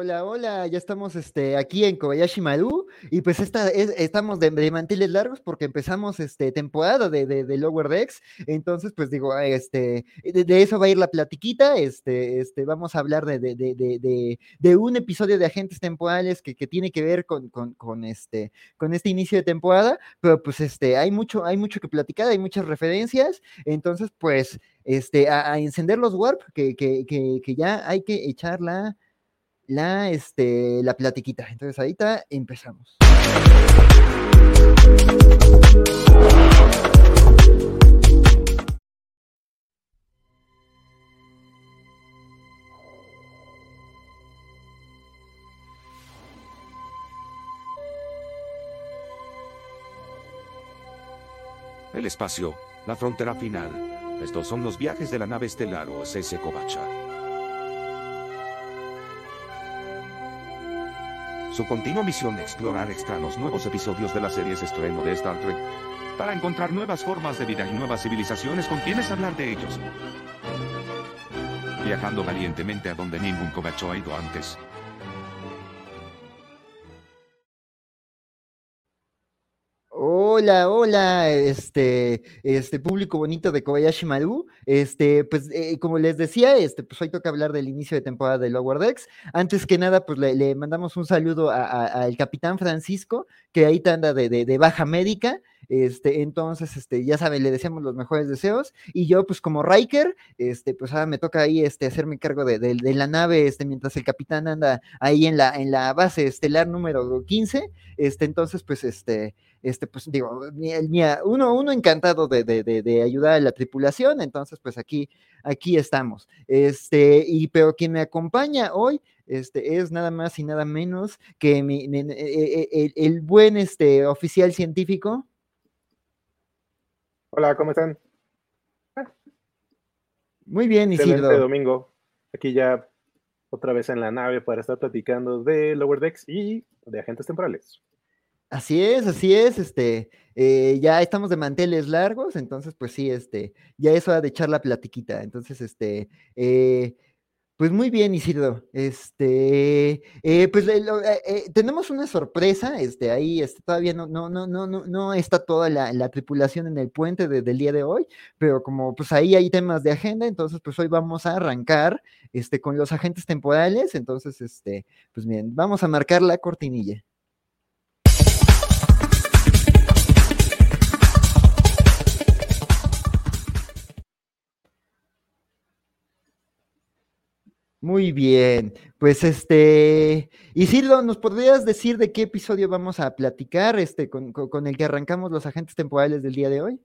Hola, hola, ya estamos este, aquí en Kobayashi Maru y pues esta, estamos de, manteles largos porque empezamos este, temporada de, de, Lower Decks, entonces pues digo, este, de, eso va a ir la platiquita, este, este, vamos a hablar de, de, un episodio de Agentes Temporales que, que tiene que ver con, con, con, este, con este inicio de temporada, pero pues este, hay mucho, hay mucho que platicar, hay muchas referencias, entonces pues este, a, encender los warp, que, que, que, ya hay que echarla la, este, la platiquita. Entonces ahorita empezamos. El espacio, la frontera final. Estos son los viajes de la nave estelar OSS Kovacha. Su continua misión explorar extraños nuevos episodios de las series estreno de Star Trek, para encontrar nuevas formas de vida y nuevas civilizaciones con quienes hablar de ellos. Viajando valientemente a donde ningún covacho ha ido antes. Hola, hola, este, este público bonito de Kobayashi Maru. Este, pues, eh, como les decía, este, pues hoy toca hablar del inicio de temporada de Lower Decks. Antes que nada, pues le, mandamos un saludo al capitán Francisco, que ahí anda de, baja médica. Este, entonces, este, ya saben, le deseamos los mejores deseos. Y yo, pues, como Riker, este, pues ahora me toca ahí este, hacerme cargo de, de, la nave, este, mientras el capitán anda ahí en la, en la base estelar número 15. Este, entonces, pues, este este, pues digo, uno, uno encantado de, de, ayudar a la tripulación, entonces pues aquí, aquí estamos. Este, y pero quien me acompaña hoy, este, es nada más y nada menos que mi, e, e, el, buen este, oficial científico. Hola, ¿cómo están? Muy bien, Isidro. domingo. Aquí ya otra vez en la nave para estar platicando de Lower Decks y de agentes temporales. Así es, así es, este, eh, ya estamos de manteles largos, entonces, pues sí, este, ya es hora de echar la platiquita, entonces, este, eh, pues muy bien, Isidro, este, eh, pues tenemos una sorpresa, este, ahí, este, todavía no, no, no, no, no, no está toda la, tripulación en el puente del día de hoy, pero como, pues ahí hay temas de agenda, entonces, pues hoy vamos a arrancar, este, con los agentes temporales, entonces, este, pues bien, vamos a marcar la cortinilla. Muy bien, pues este, Isildo, ¿nos podrías decir de qué episodio vamos a platicar este, con, el que arrancamos los agentes temporales del día de hoy?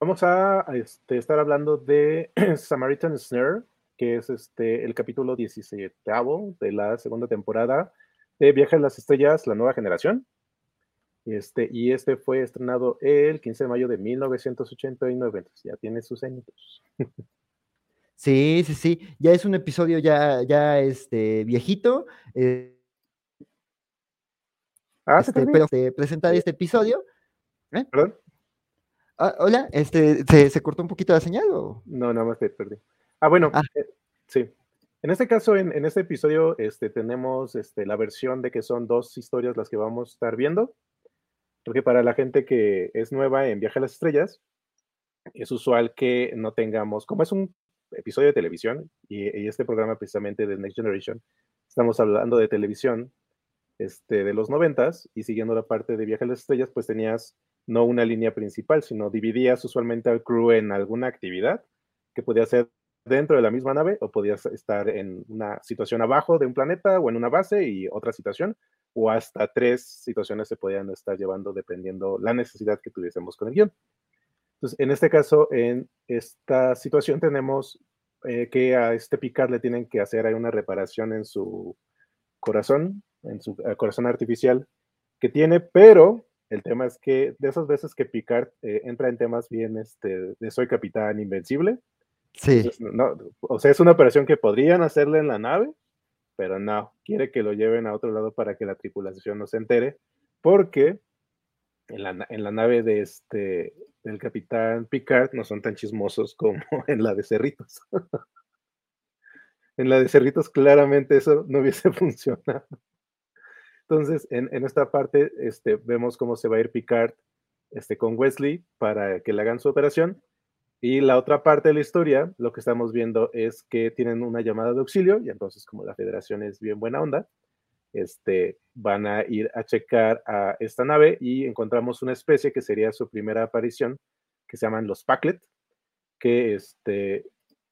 Vamos a este, estar hablando de Samaritan Snare, que es este, el capítulo 17 de la segunda temporada de Viaje a las Estrellas, la nueva generación. Este, y este fue estrenado el 15 de mayo de 1989, ya tiene sus añitos. Sí, sí, sí. Ya es un episodio ya, ya este, viejito. Eh, ah, este, pero se presenta este episodio. ¿eh? ¿Perdón? Ah, hola, este, ¿se, ¿se, cortó un poquito la señal o? No, nada más te perdí. Ah, bueno, ah. Eh, sí. En este caso, en, en, este episodio, este, tenemos este, la versión de que son dos historias las que vamos a estar viendo. Porque para la gente que es nueva en Viaje a las Estrellas, es usual que no tengamos, como es un episodio de televisión y, este programa precisamente de Next Generation, estamos hablando de televisión este, de los noventas y siguiendo la parte de Viaje a las Estrellas, pues tenías no una línea principal, sino dividías usualmente al crew en alguna actividad que podía ser dentro de la misma nave o podías estar en una situación abajo de un planeta o en una base y otra situación o hasta tres situaciones se podían estar llevando dependiendo la necesidad que tuviésemos con el guion. Entonces, en este caso, en esta situación tenemos eh, que a este Picard le tienen que hacer hay una reparación en su corazón, en su eh, corazón artificial que tiene, pero el tema es que de esas veces que Picard eh, entra en temas bien este, de soy capitán invencible, sí. no, o sea, es una operación que podrían hacerle en la nave, pero no, quiere que lo lleven a otro lado para que la tripulación no se entere, porque en la, en la nave de este del capitán Picard no son tan chismosos como en la de Cerritos. en la de Cerritos claramente eso no hubiese funcionado. Entonces, en, esta parte este, vemos cómo se va a ir Picard este, con Wesley para que le hagan su operación. Y la otra parte de la historia, lo que estamos viendo es que tienen una llamada de auxilio y entonces como la federación es bien buena onda, este, van a ir a checar a esta nave y encontramos una especie que sería su primera aparición, que se llaman los Packlet, que este,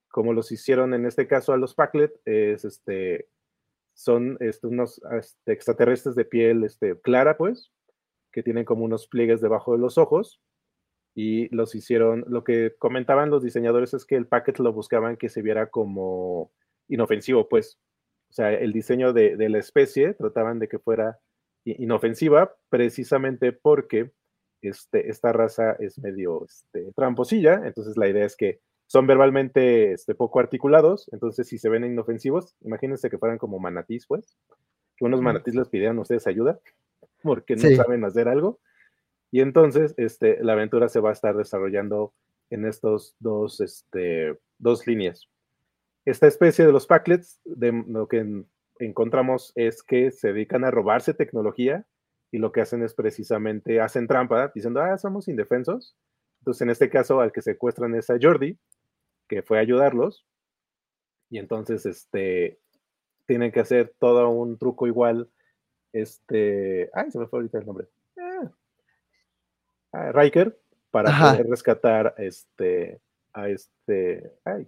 como los hicieron en este caso a los Packlet, es este, son este, unos este, extraterrestres de piel este, clara, pues, que tienen como unos pliegues debajo de los ojos y los hicieron, lo que comentaban los diseñadores es que el packet lo buscaban que se viera como inofensivo, pues, o sea, el diseño de, la especie trataban de que fuera inofensiva precisamente porque este, esta raza es medio este, tramposilla, entonces la idea es que son verbalmente este, poco articulados, entonces si se ven inofensivos, imagínense que fueran como manatís, pues, que unos manatís les pidieran a ustedes ayuda porque no saben hacer algo. Y entonces este, la aventura se va a estar desarrollando en estos dos, este, dos líneas. Esta especie de los packlets, de lo que encontramos es que se dedican a robarse tecnología y lo que hacen es precisamente, hacen trampa diciendo, ah, somos indefensos. Entonces, en este caso, al que secuestran es a Jordi, que fue a ayudarlos. Y entonces, este, tienen que hacer todo un truco igual. Este, ay, se me fue ahorita el nombre. Ah, ah Riker, para poder rescatar este, a este, ay,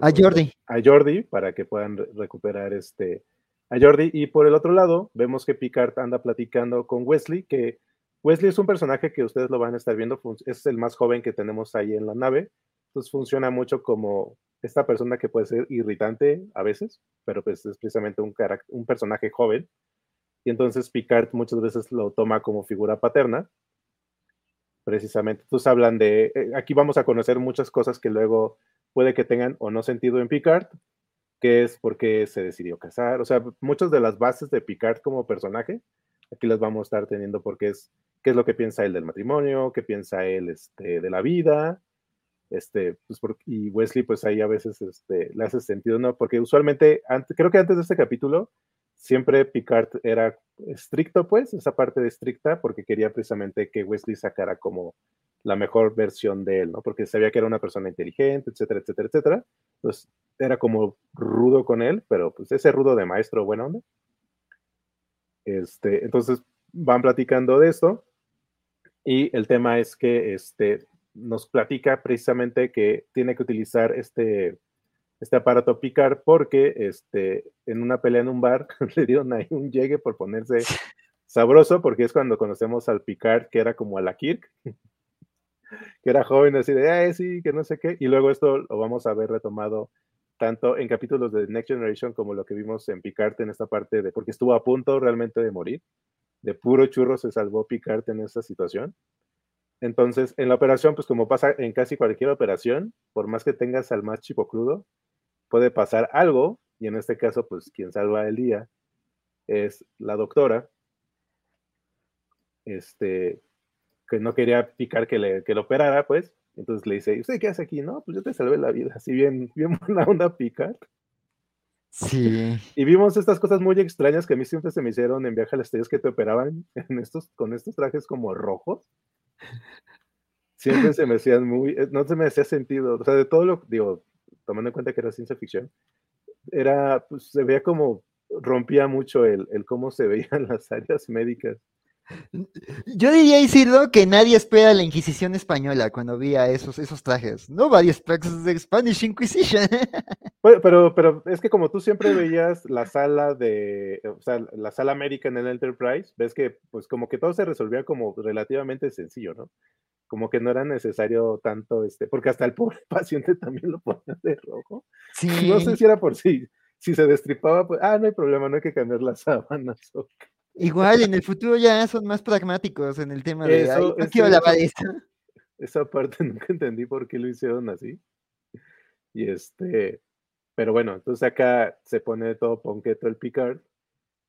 a Jordi. A Jordi, para que puedan recuperar este, a Jordi. Y por el otro lado, vemos que Picard anda platicando con Wesley, que Wesley es un personaje que ustedes lo van a estar viendo, es el más joven que tenemos ahí en la nave, entonces funciona mucho como esta persona que puede ser irritante a veces, pero pues es precisamente un, un personaje joven. Y entonces Picard muchas veces lo toma como figura paterna, precisamente. Entonces hablan de, eh, aquí vamos a conocer muchas cosas que luego puede que tengan o no sentido en Picard, que es porque se decidió casar. O sea, muchas de las bases de Picard como personaje, aquí las vamos a estar teniendo porque es qué es lo que piensa él del matrimonio, qué piensa él este, de la vida, este, pues y Wesley pues ahí a veces este, le hace sentido, ¿no? Porque usualmente, creo que antes de este capítulo, siempre Picard era estricto, pues, esa parte de estricta, porque quería precisamente que Wesley sacara como la mejor versión de él, ¿no? Porque sabía que era una persona inteligente, etcétera, etcétera, etcétera. Pues era como rudo con él, pero pues ese rudo de maestro, buena onda. Este, entonces van platicando de esto y el tema es que este, nos platica precisamente que tiene que utilizar este, este aparato picar porque este, en una pelea en un bar le dieron ahí un llegue por ponerse sabroso porque es cuando conocemos al Picard que era como a la Kirk que era joven, así de, ay, sí, que no sé qué. Y luego esto lo vamos a ver retomado tanto en capítulos de Next Generation como lo que vimos en Picard en esta parte de, porque estuvo a punto realmente de morir. De puro churro se salvó Picard en esa situación. Entonces, en la operación, pues como pasa en casi cualquier operación, por más que tengas al más chico crudo, puede pasar algo, y en este caso, pues quien salva el día es la doctora, este, que no quería picar que, le, que lo operara, pues. Entonces le dice, ¿usted qué hace aquí? No, pues yo te salvé la vida, así bien, bien buena onda picar. Sí. Y vimos estas cosas muy extrañas que a mí siempre se me hicieron en Viaje a las Estrellas que te operaban en estos, con estos trajes como rojos. Siempre se me hacían muy, eh, no se me hacía sentido, o sea, de todo lo, digo, tomando en cuenta que era ciencia ficción, era, pues se veía como, rompía mucho el, el cómo se veían las áreas médicas. Yo diría, Isidro, que nadie espera la Inquisición española cuando veía esos, esos trajes. Nobody expects the Spanish Inquisition. Pero, pero, es que como tú siempre veías la sala de, o sea, la sala América en el Enterprise, ves que pues como que todo se resolvía como relativamente sencillo, ¿no? Como que no era necesario tanto, este, porque hasta el pobre paciente también lo ponía de rojo. Sí. No sé si era por sí, si se destripaba, pues, ah, no hay problema, no hay que cambiar las sábanas. Igual en el futuro ya son más pragmáticos en el tema de eso, Ay, Esa parte nunca entendí por qué lo hicieron así. Y este, pero bueno, entonces acá se pone todo ponqueto el Picard.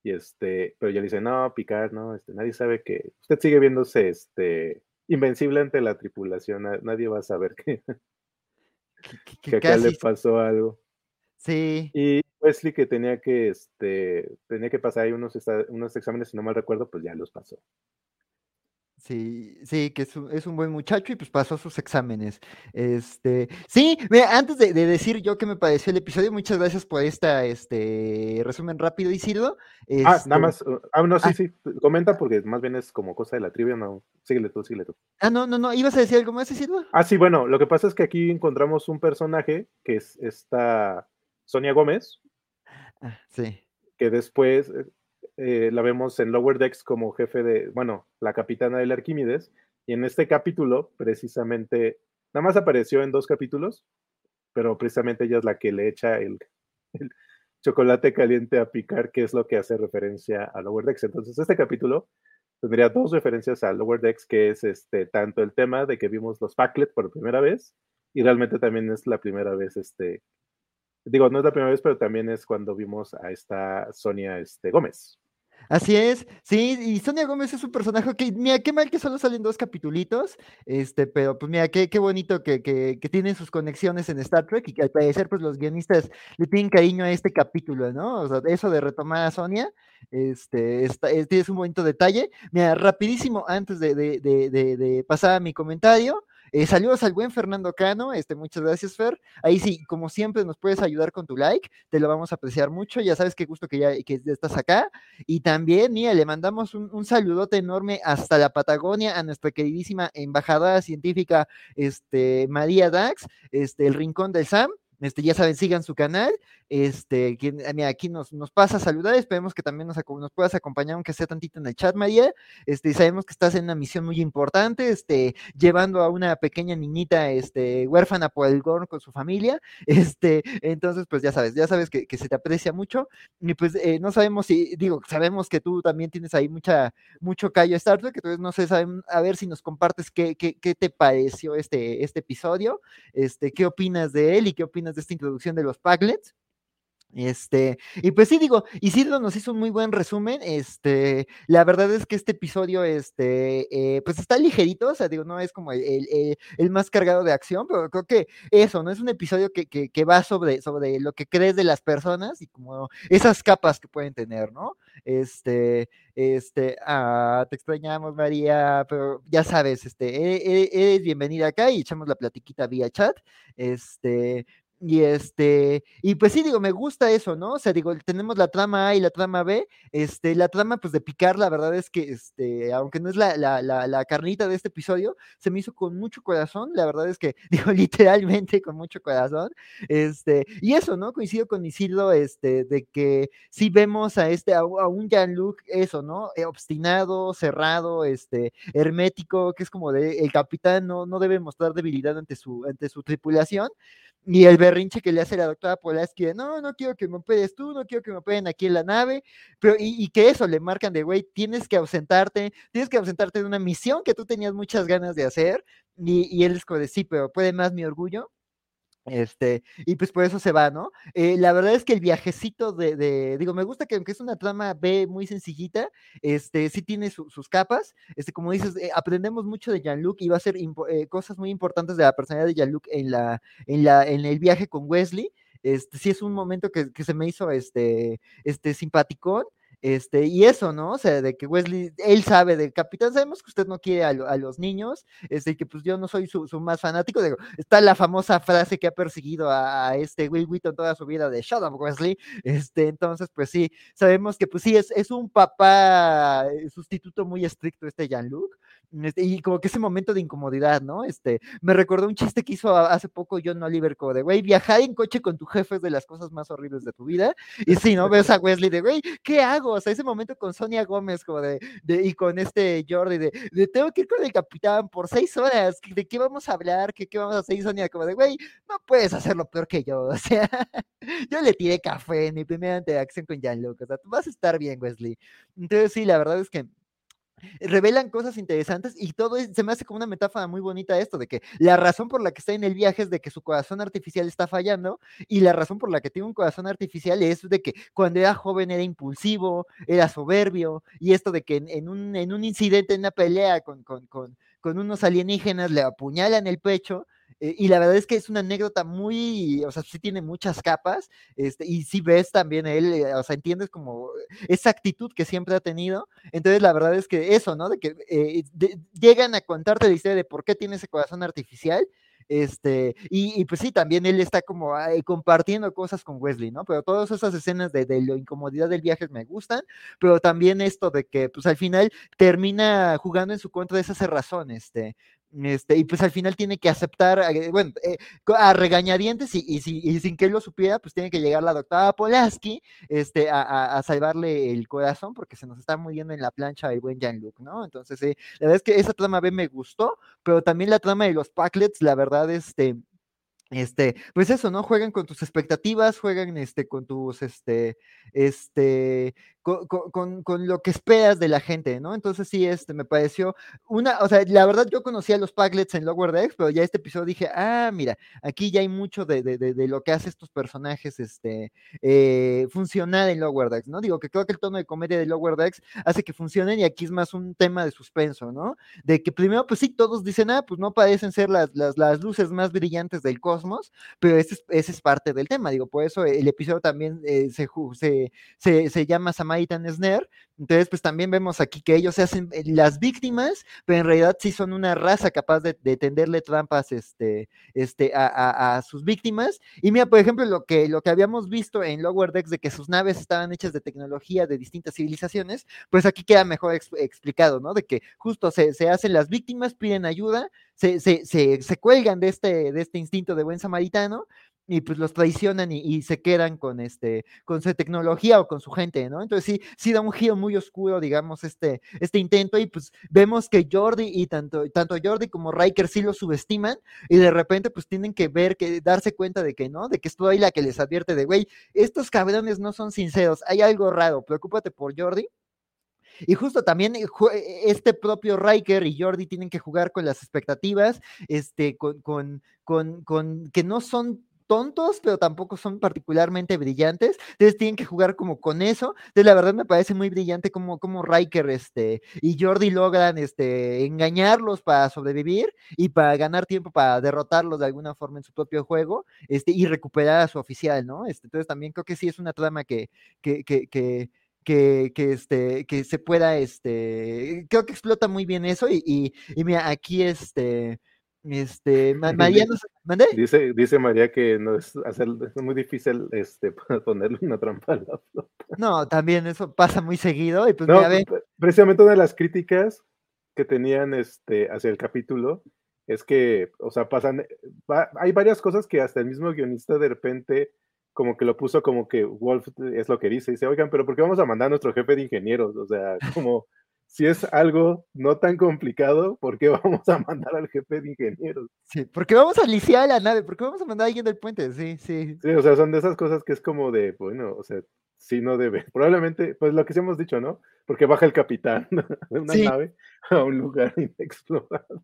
Y este, pero ya le dice, no, Picard, no, este, nadie sabe que usted sigue viéndose este invencible ante la tripulación, nadie va a saber que, que, acá le pasó algo. Sí. Y Wesley que tenía que, este, tenía que pasar ahí unos, unos exámenes, si no mal recuerdo, pues ya los pasó. Sí, sí, que es un, es un, buen muchacho y pues pasó sus exámenes. Este, sí, antes de, decir yo qué me pareció el episodio, muchas gracias por esta, este, resumen rápido, Isidro. ah, nada este más, uh, ah, no, sí, ah. sí, comenta porque más bien es como cosa de la trivia, no, síguele tú, síguele tú. Ah, no, no, no, ¿ibas a decir algo más, Isidro? Ah, sí, bueno, lo que pasa es que aquí encontramos un personaje que es esta Sonia Gómez. Ah. Que después, eh, eh, la vemos en Lower Decks como jefe de, bueno, la capitana del Arquímedes, y en este capítulo, precisamente, nada más apareció en dos capítulos, pero precisamente ella es la que le echa el, chocolate caliente a picar, que es lo que hace referencia a Lower Decks. Entonces, este capítulo tendría dos referencias a Lower Decks, que es este, tanto el tema de que vimos los Packlet por primera vez, y realmente también es la primera vez, este, digo, no es la primera vez, pero también es cuando vimos a esta Sonia este, Gómez. Así es, sí, y Sonia Gómez es un personaje que, mira, qué mal que solo salen dos capitulitos, este, pero pues mira, qué, qué bonito que, que, que, tienen sus conexiones en Star Trek y que al parecer pues los guionistas le tienen cariño a este capítulo, ¿no? O sea, eso de retomar a Sonia, este, es, es un bonito detalle. Mira, rapidísimo, antes de, de, de, de pasar a mi comentario, eh, saludos al buen Fernando Cano, este, muchas gracias, Fer. Ahí sí, como siempre, nos puedes ayudar con tu like, te lo vamos a apreciar mucho. Ya sabes qué gusto que ya que estás acá. Y también, mira, le mandamos un, un, saludote enorme hasta la Patagonia a nuestra queridísima embajadora científica, este, María Dax, este, el Rincón del Sam. Este, ya saben, sigan su canal. Este, quien, mira, aquí nos, nos pasa a saludar. Esperemos que también nos, nos, puedas acompañar, aunque sea tantito en el chat, María. Este, sabemos que estás en una misión muy importante, este, llevando a una pequeña niñita, este, huérfana por el Gorn con su familia. Este, entonces, pues ya sabes, ya sabes que, que se te aprecia mucho. Y pues eh, no sabemos si, digo, sabemos que tú también tienes ahí mucha, mucho callo Star Trek, entonces no sé, saben, a ver si nos compartes qué, qué, qué te pareció este, este episodio, este, qué opinas de él y qué opinas de esta introducción de los Paglets. Este, y pues sí, digo, Isidro nos hizo un muy buen resumen. Este, la verdad es que este episodio, este, eh, pues está ligerito, o sea, digo, no es como el, más cargado de acción, pero creo que eso, ¿no? Es un episodio que, que, va sobre, sobre lo que crees de las personas y como esas capas que pueden tener, ¿no? Este, este, ah, te extrañamos, María, pero ya sabes, este, e, e, eres bienvenida acá y echamos la platiquita vía chat. Este, y este, y pues sí, digo, me gusta eso, ¿no? O sea, digo, tenemos la trama A y la trama B. Este, la trama, pues, de picar, la verdad es que, este, aunque no es la, la, la, la carnita de este episodio, se me hizo con mucho corazón. La verdad es que, digo, literalmente con mucho corazón. Este, y eso, ¿no? Coincido con Isildo, este, de que sí vemos a este, a, un Jean-Luc, eso, ¿no? Eh, obstinado, cerrado, este, hermético, que es como de, el capitán no, no debe mostrar debilidad ante su, ante su tripulación. Y el berrinche que le hace la doctora Polaski de, no, no quiero que me operes tú, no quiero que me operen aquí en la nave, pero y, que eso le marcan de, güey, tienes que ausentarte, tienes que ausentarte de una misión que tú tenías muchas ganas de hacer, y, y él es como de, sí, pero puede más mi orgullo, este, y pues por eso se va, ¿no? Eh, la verdad es que el viajecito de, digo, me gusta que aunque es una trama B muy sencillita, este, sí tiene sus capas, este, como dices, eh, aprendemos mucho de Jean-Luc y va a ser eh, cosas muy importantes de la personalidad de Jean-Luc en la, en la, en el viaje con Wesley, este, sí es un momento que, que se me hizo, este, este, simpaticón, este, y eso, ¿no? O sea, de que Wesley, él sabe del capitán, sabemos que usted no quiere a, los niños, este, que pues yo no soy su, más fanático, digo, está la famosa frase que ha perseguido a, este Will Wheaton toda su vida de Shut up, Wesley, este, entonces, pues sí, sabemos que pues sí, es, es un papá eh, sustituto muy estricto este Jean-Luc, este, y como que ese momento de incomodidad, ¿no? Este, me recordó un chiste que hizo hace poco John Oliver, como de, güey, viajar en coche con tu jefe es de las cosas más horribles de tu vida. Y si ¿no? Ves a Wesley de, güey, ¿qué hago? O sea, ese momento con Sonia Gómez, como de, de y con este Jordi, de, de, tengo que ir con el capitán por seis horas, ¿de qué vamos a hablar? ¿Qué, qué vamos a hacer? Sonia, como de, güey, no puedes hacerlo peor que yo, o sea, yo le tiré café en mi primera interacción con Jean-Luc, o sea, tú vas a estar bien, Wesley. Entonces, sí, la verdad es que revelan cosas interesantes y todo se me hace como una metáfora muy bonita esto, de que la razón por la que está en el viaje es de que su corazón artificial está fallando y la razón por la que tiene un corazón artificial es de que cuando era joven era impulsivo, era soberbio y esto de que en, un, en un, incidente, en una pelea con, con, con, con unos alienígenas le apuñalan el pecho eh, y la verdad es que es una anécdota muy, o sea, sí tiene muchas capas, este, y sí ves también él, eh, o sea, entiendes como esa actitud que siempre ha tenido. Entonces, la verdad es que eso, ¿no? De que eh, llegan a contarte la historia de por qué tiene ese corazón artificial este, y, pues sí, también él está como compartiendo cosas con Wesley, ¿no? Pero todas esas escenas de, de la incomodidad del viaje me gustan, pero también esto de que pues al final termina jugando en su contra de esas razones, este, este, y pues al final tiene que aceptar, eh, bueno, eh, a regañadientes y, y, sin que él lo supiera, pues tiene que llegar la doctora Polaski este, a, salvarle el corazón porque se nos está muriendo en la plancha el buen Jean-Luc, ¿no? Entonces, la verdad es que esa trama B me gustó, pero también la trama de los Packlets, la verdad, este, este, pues eso, ¿no? Juegan con tus expectativas, juegan este, con tus, este, este, con, con, lo que esperas de la gente, ¿no? Entonces sí, este, me pareció una, o sea, la verdad yo conocía los Paglets en Lower Decks, pero ya este episodio dije, ah, mira, aquí ya hay mucho de, de, de, lo que hace estos personajes, este, eh, funcionar en Lower Decks, ¿no? Digo que creo que el tono de comedia de Lower Decks hace que funcionen y aquí es más un tema de suspenso, ¿no? De que primero, pues sí, todos dicen, ah, pues no parecen ser las, las, las luces más brillantes del cosmos, pero ese es, parte del tema, digo, por eso el episodio también eh, se, se, se, se llama Samaritan Snare. Entonces, pues también vemos aquí que ellos se hacen eh, las víctimas, pero en realidad sí son una raza capaz de, tenderle trampas este, este, a, sus víctimas. Y mira, por ejemplo, lo que, lo que habíamos visto en Lower Decks de que sus naves estaban hechas de tecnología de distintas civilizaciones, pues aquí queda mejor explicado, ¿no? De que justo se, se, hacen las víctimas, piden ayuda, se, se, se, se cuelgan de este, de este instinto de buen samaritano, y pues los traicionan y, se quedan con este, con su tecnología o con su gente, ¿no? Entonces sí, sí da un giro muy oscuro, digamos, este, este intento, y pues vemos que Jordi y tanto, tanto Jordi como Riker sí lo subestiman, y de repente pues tienen que ver, que darse cuenta de que no, de que es ahí la que les advierte de, güey, estos cabrones no son sinceros, hay algo raro, preocúpate por Jordi. Y justo también eh, eh, este propio Riker y Jordi tienen que jugar con las expectativas, este, con, con, con que no son tontos, pero tampoco son particularmente brillantes. Entonces tienen que jugar como con eso. Entonces la verdad me parece muy brillante como, como Riker este, y Jordi logran este, engañarlos para sobrevivir y para ganar tiempo para derrotarlos de alguna forma en su propio juego este, y recuperar a su oficial, ¿no? Este, entonces también creo que sí es una trama que, que, que, que que, este, que se pueda, este, creo que explota muy bien eso y, y mira, aquí este, este, María nos ¿mandé? Dice, dice María que no es, hacer, es muy difícil este, ponerle una trampa a la flota. No, también eso pasa muy seguido. Y pues no, Precisamente una de las críticas que tenían este, hacia el capítulo es que, o sea, pasan, hay varias cosas que hasta el mismo guionista de repente como que lo puso como que Wolf es lo que dice, dice, oigan, pero ¿por qué vamos a mandar a nuestro jefe de ingenieros? O sea, como si es algo no tan complicado, ¿por qué vamos a mandar al jefe de ingenieros? Sí, porque vamos a liciar la nave, ¿por qué vamos a mandar a alguien del puente? Sí, sí. Sí, o sea, son de esas cosas que es como de, bueno, o sea, sí no debe. Probablemente, pues lo que sí hemos dicho, ¿no? Porque baja el capitán de una nave a un lugar inexplorado.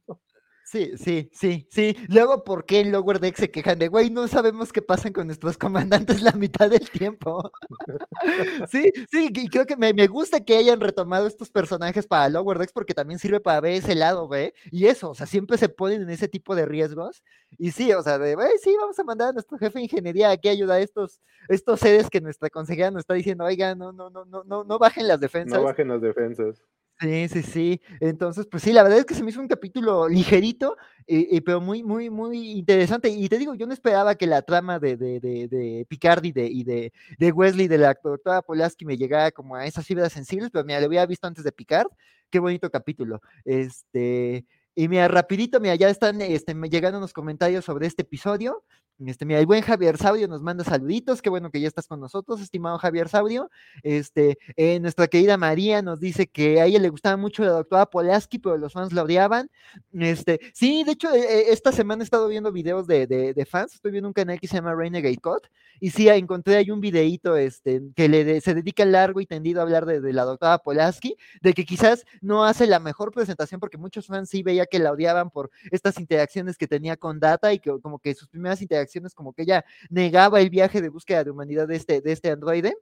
Sí, sí, sí, sí. Luego, ¿por qué en Lower Deck se quejan de, güey, no sabemos qué pasa con nuestros comandantes la mitad del tiempo? sí, sí, y creo que me, gusta que hayan retomado estos personajes para Lower Decks porque también sirve para ver ese lado, güey. Y eso, o sea, siempre se ponen en ese tipo de riesgos. Y sí, o sea, de, güey, sí, vamos a mandar a nuestro jefe de ingeniería aquí a ayudar a estos, estos seres que nuestra consejera nos está diciendo, oiga, no, no, no, no, no, no bajen las defensas. No bajen las defensas. Sí, sí, sí. Entonces, pues sí, la verdad es que se me hizo un capítulo ligerito, eh, eh, pero muy, muy, muy interesante. Y te digo, yo no esperaba que la trama de, de, de, de Picard y, de, y de, de Wesley, de la doctora Polaski, me llegara como a esas fibras sensibles, pero mira, lo había visto antes de Picard. Qué bonito capítulo. Este, y mira, rapidito, mira, ya están este, llegando unos comentarios sobre este episodio. Este, mira, el buen Javier Saudio nos manda saluditos, qué bueno que ya estás con nosotros, estimado Javier Saudio. Este, eh, nuestra querida María nos dice que a ella le gustaba mucho la doctora Polaski, pero los fans la odiaban. Este, sí, de hecho, eh, eh, esta semana he estado viendo videos de, de, fans, estoy viendo un canal que se llama Renegade Code, y sí, encontré ahí un videíto este, que le se dedica largo y tendido a hablar de, de, la doctora Polaski, de que quizás no hace la mejor presentación, porque muchos fans sí veía que la odiaban por estas interacciones que tenía con Data y que como que sus primeras interacciones como que ella negaba el viaje de búsqueda de humanidad de este, de este androide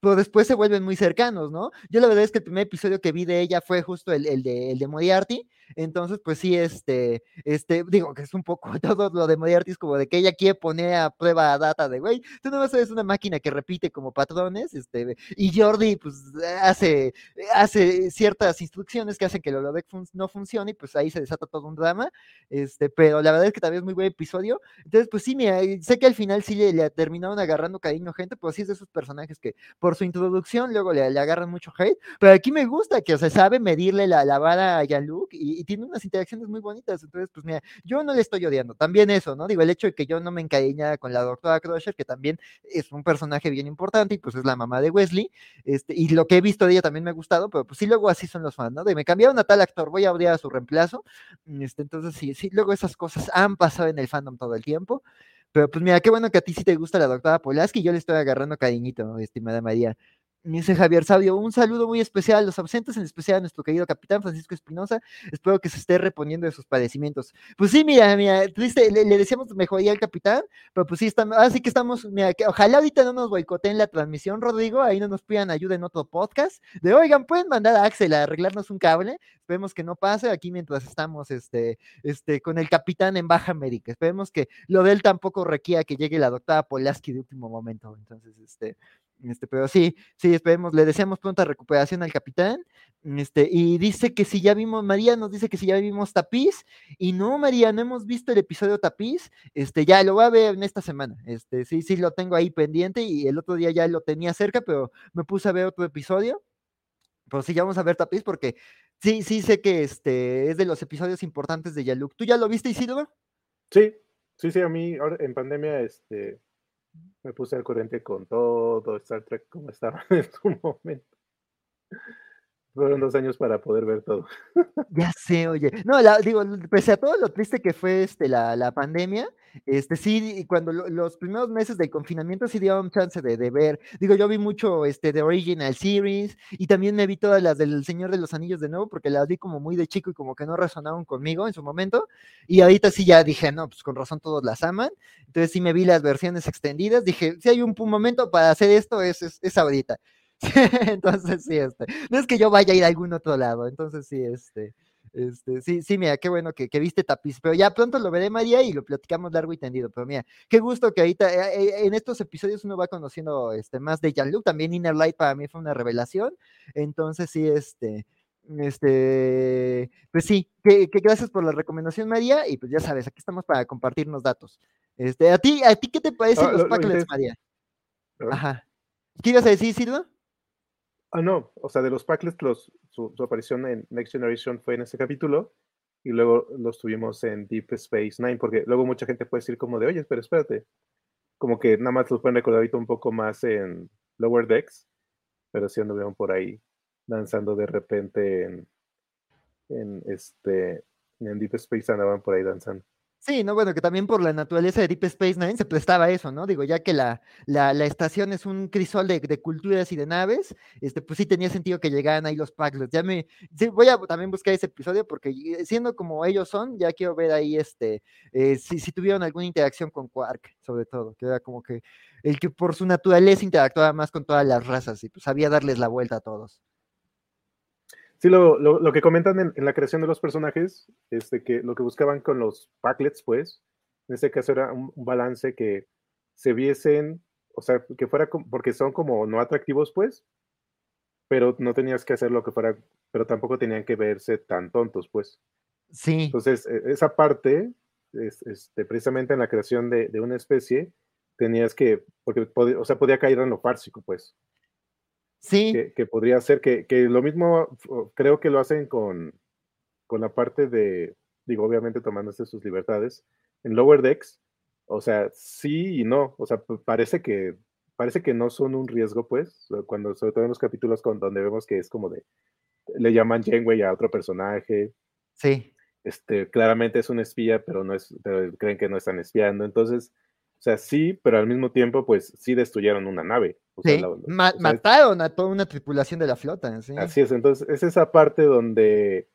pero después se vuelven muy cercanos, ¿no? Yo la verdad es que el primer episodio que vi de ella fue justo el, el, de, el de Moriarty, Entonces, pues sí, este, este, digo que es un poco todo lo de Moriarty, como de que ella quiere poner a prueba data de, güey, tú no a ser una máquina que repite como patrones, este, y Jordi, pues, hace, hace ciertas instrucciones que hacen que el holodeck no funcione, y pues ahí se desata todo un drama, este, pero la verdad es que también es muy buen episodio. Entonces, pues sí, mira, sé que al final sí le, terminaron agarrando cariño gente, pero sí es de esos personajes que por su introducción luego le, agarran mucho hate, pero aquí me gusta que, o sea, sabe medirle la, la vara a Jean-Luc y, tiene unas interacciones muy bonitas. Entonces, pues mira, yo no le estoy odiando. También eso, ¿no? Digo, el hecho de que yo no me encariñara con la doctora Crusher, que también es un personaje bien importante y pues es la mamá de Wesley, este, y lo que he visto de ella también me ha gustado, pero pues sí, luego así son los fans, ¿no? De me cambiaron a tal actor, voy a odiar a su reemplazo. Este, entonces, sí, sí, luego esas cosas han pasado en el fandom todo el tiempo. Pero pues mira, qué bueno que a ti sí te gusta la doctora Polaski, yo le estoy agarrando cariñito, estimada María. Dice Javier Sabio, un saludo muy especial a los ausentes, en especial a nuestro querido capitán Francisco Espinosa. Espero que se esté reponiendo de sus padecimientos. Pues sí, mira, mira, le, le decíamos mejoría al capitán, pero pues sí, estamos, así que estamos, mira, que ojalá ahorita no nos boicoteen la transmisión, Rodrigo, ahí no nos pidan ayuda en otro podcast. De oigan, pueden mandar a Axel a arreglarnos un cable. Esperemos que no pase aquí mientras estamos este, este, con el capitán en Baja América. Esperemos que lo de él tampoco requiera que llegue la doctora Polaski de último momento. Entonces, este, este, pero sí, sí, esperemos, le deseamos pronta recuperación al capitán. Este, y dice que si ya vimos, María nos dice que si ya vimos Tapiz, y no, María, no hemos visto el episodio Tapiz, este, ya lo voy a ver en esta semana. Este, sí, sí, lo tengo ahí pendiente, y el otro día ya lo tenía cerca, pero me puse a ver otro episodio. Pero sí, ya vamos a ver Tapiz, porque sí, sí sé que este es de los episodios importantes de Yaluk. ¿Tú ya lo viste, Isidro? Sí, sí, sí, a mí en pandemia, este, me puse al corriente con todo Star Trek como estaba en su momento. Fueron dos años para poder ver todo. Ya sé, oye. No, digo, pese a todo lo triste que fue este, la, la pandemia, este sí, cuando los primeros meses del confinamiento sí dieron chance de, de, ver. Digo, yo vi mucho este, de Original Series y también me vi todas las del Señor de los Anillos de nuevo, porque las vi como muy de chico y como que no resonaron conmigo en su momento. Y ahorita sí ya dije, no, pues con razón todos las aman. Entonces sí me vi las versiones extendidas. Dije, si hay un, momento para hacer esto, es, es, es ahorita. entonces sí, este, no es que yo vaya a ir a algún otro lado, entonces sí, este, este, sí, sí, mira, qué bueno que, que, viste tapiz, pero ya pronto lo veré María y lo platicamos largo y tendido, pero mira, qué gusto que ahorita eh, eh, en estos episodios uno va conociendo este, más de Jean-Luc, también Inner Light para mí fue una revelación, entonces sí, este, este, pues sí, que, que, gracias por la recomendación María y pues ya sabes, aquí estamos para compartirnos datos. Este, a ti, a ti qué te parecen ah, los lo, María? Ajá. ¿Qué ibas a decir, Silva? Ah, no, o sea, de los Packlets, los, su, aparición en Next Generation fue en ese capítulo y luego los tuvimos en Deep Space Nine, porque luego mucha gente puede decir como de, oye, pero espérate, como que nada más los pueden recordar ahorita un poco más en Lower Decks, pero sí anduvieron por ahí danzando de repente en, en este, en Deep Space andaban por ahí danzando. Sí, no, bueno, que también por la naturaleza de Deep Space Nine se prestaba eso, ¿no? Digo, ya que la, la, estación es un crisol de, culturas y de naves, este, pues sí tenía sentido que llegaran ahí los Packlets. Ya me, sí, voy a también buscar ese episodio porque siendo como ellos son, ya quiero ver ahí, este, eh, si, si tuvieron alguna interacción con Quark, sobre todo, que era como que el que por su naturaleza interactuaba más con todas las razas y pues sabía darles la vuelta a todos. Sí, lo, lo, que comentan en, la creación de los personajes, este, que lo que buscaban con los packlets, pues, en este caso era un, balance que se viesen, o sea, que fuera, porque son como no atractivos, pues, pero no tenías que hacer lo que fuera, pero tampoco tenían que verse tan tontos, pues. Sí. Entonces, e, esa parte, este, precisamente en la creación de, de, una especie, tenías que, porque, o sea, podía caer en lo fársico, pues. Sí. Que, podría ser que, lo mismo, creo que lo hacen con, con la parte de, digo, obviamente tomándose sus libertades, en Lower Decks, o sea, sí y no, o sea, parece que parece que no son un riesgo, pues, cuando sobre todo en los capítulos con, donde vemos que es como de, le llaman Janeway a otro personaje. Sí. Este, claramente es un espía, pero no es, pero creen que no están espiando. Entonces, o sea, sí, pero al mismo tiempo, pues sí destruyeron una nave. Sí, mataron a toda una tripulación de la flota. ¿sí? Así es, entonces es esa parte donde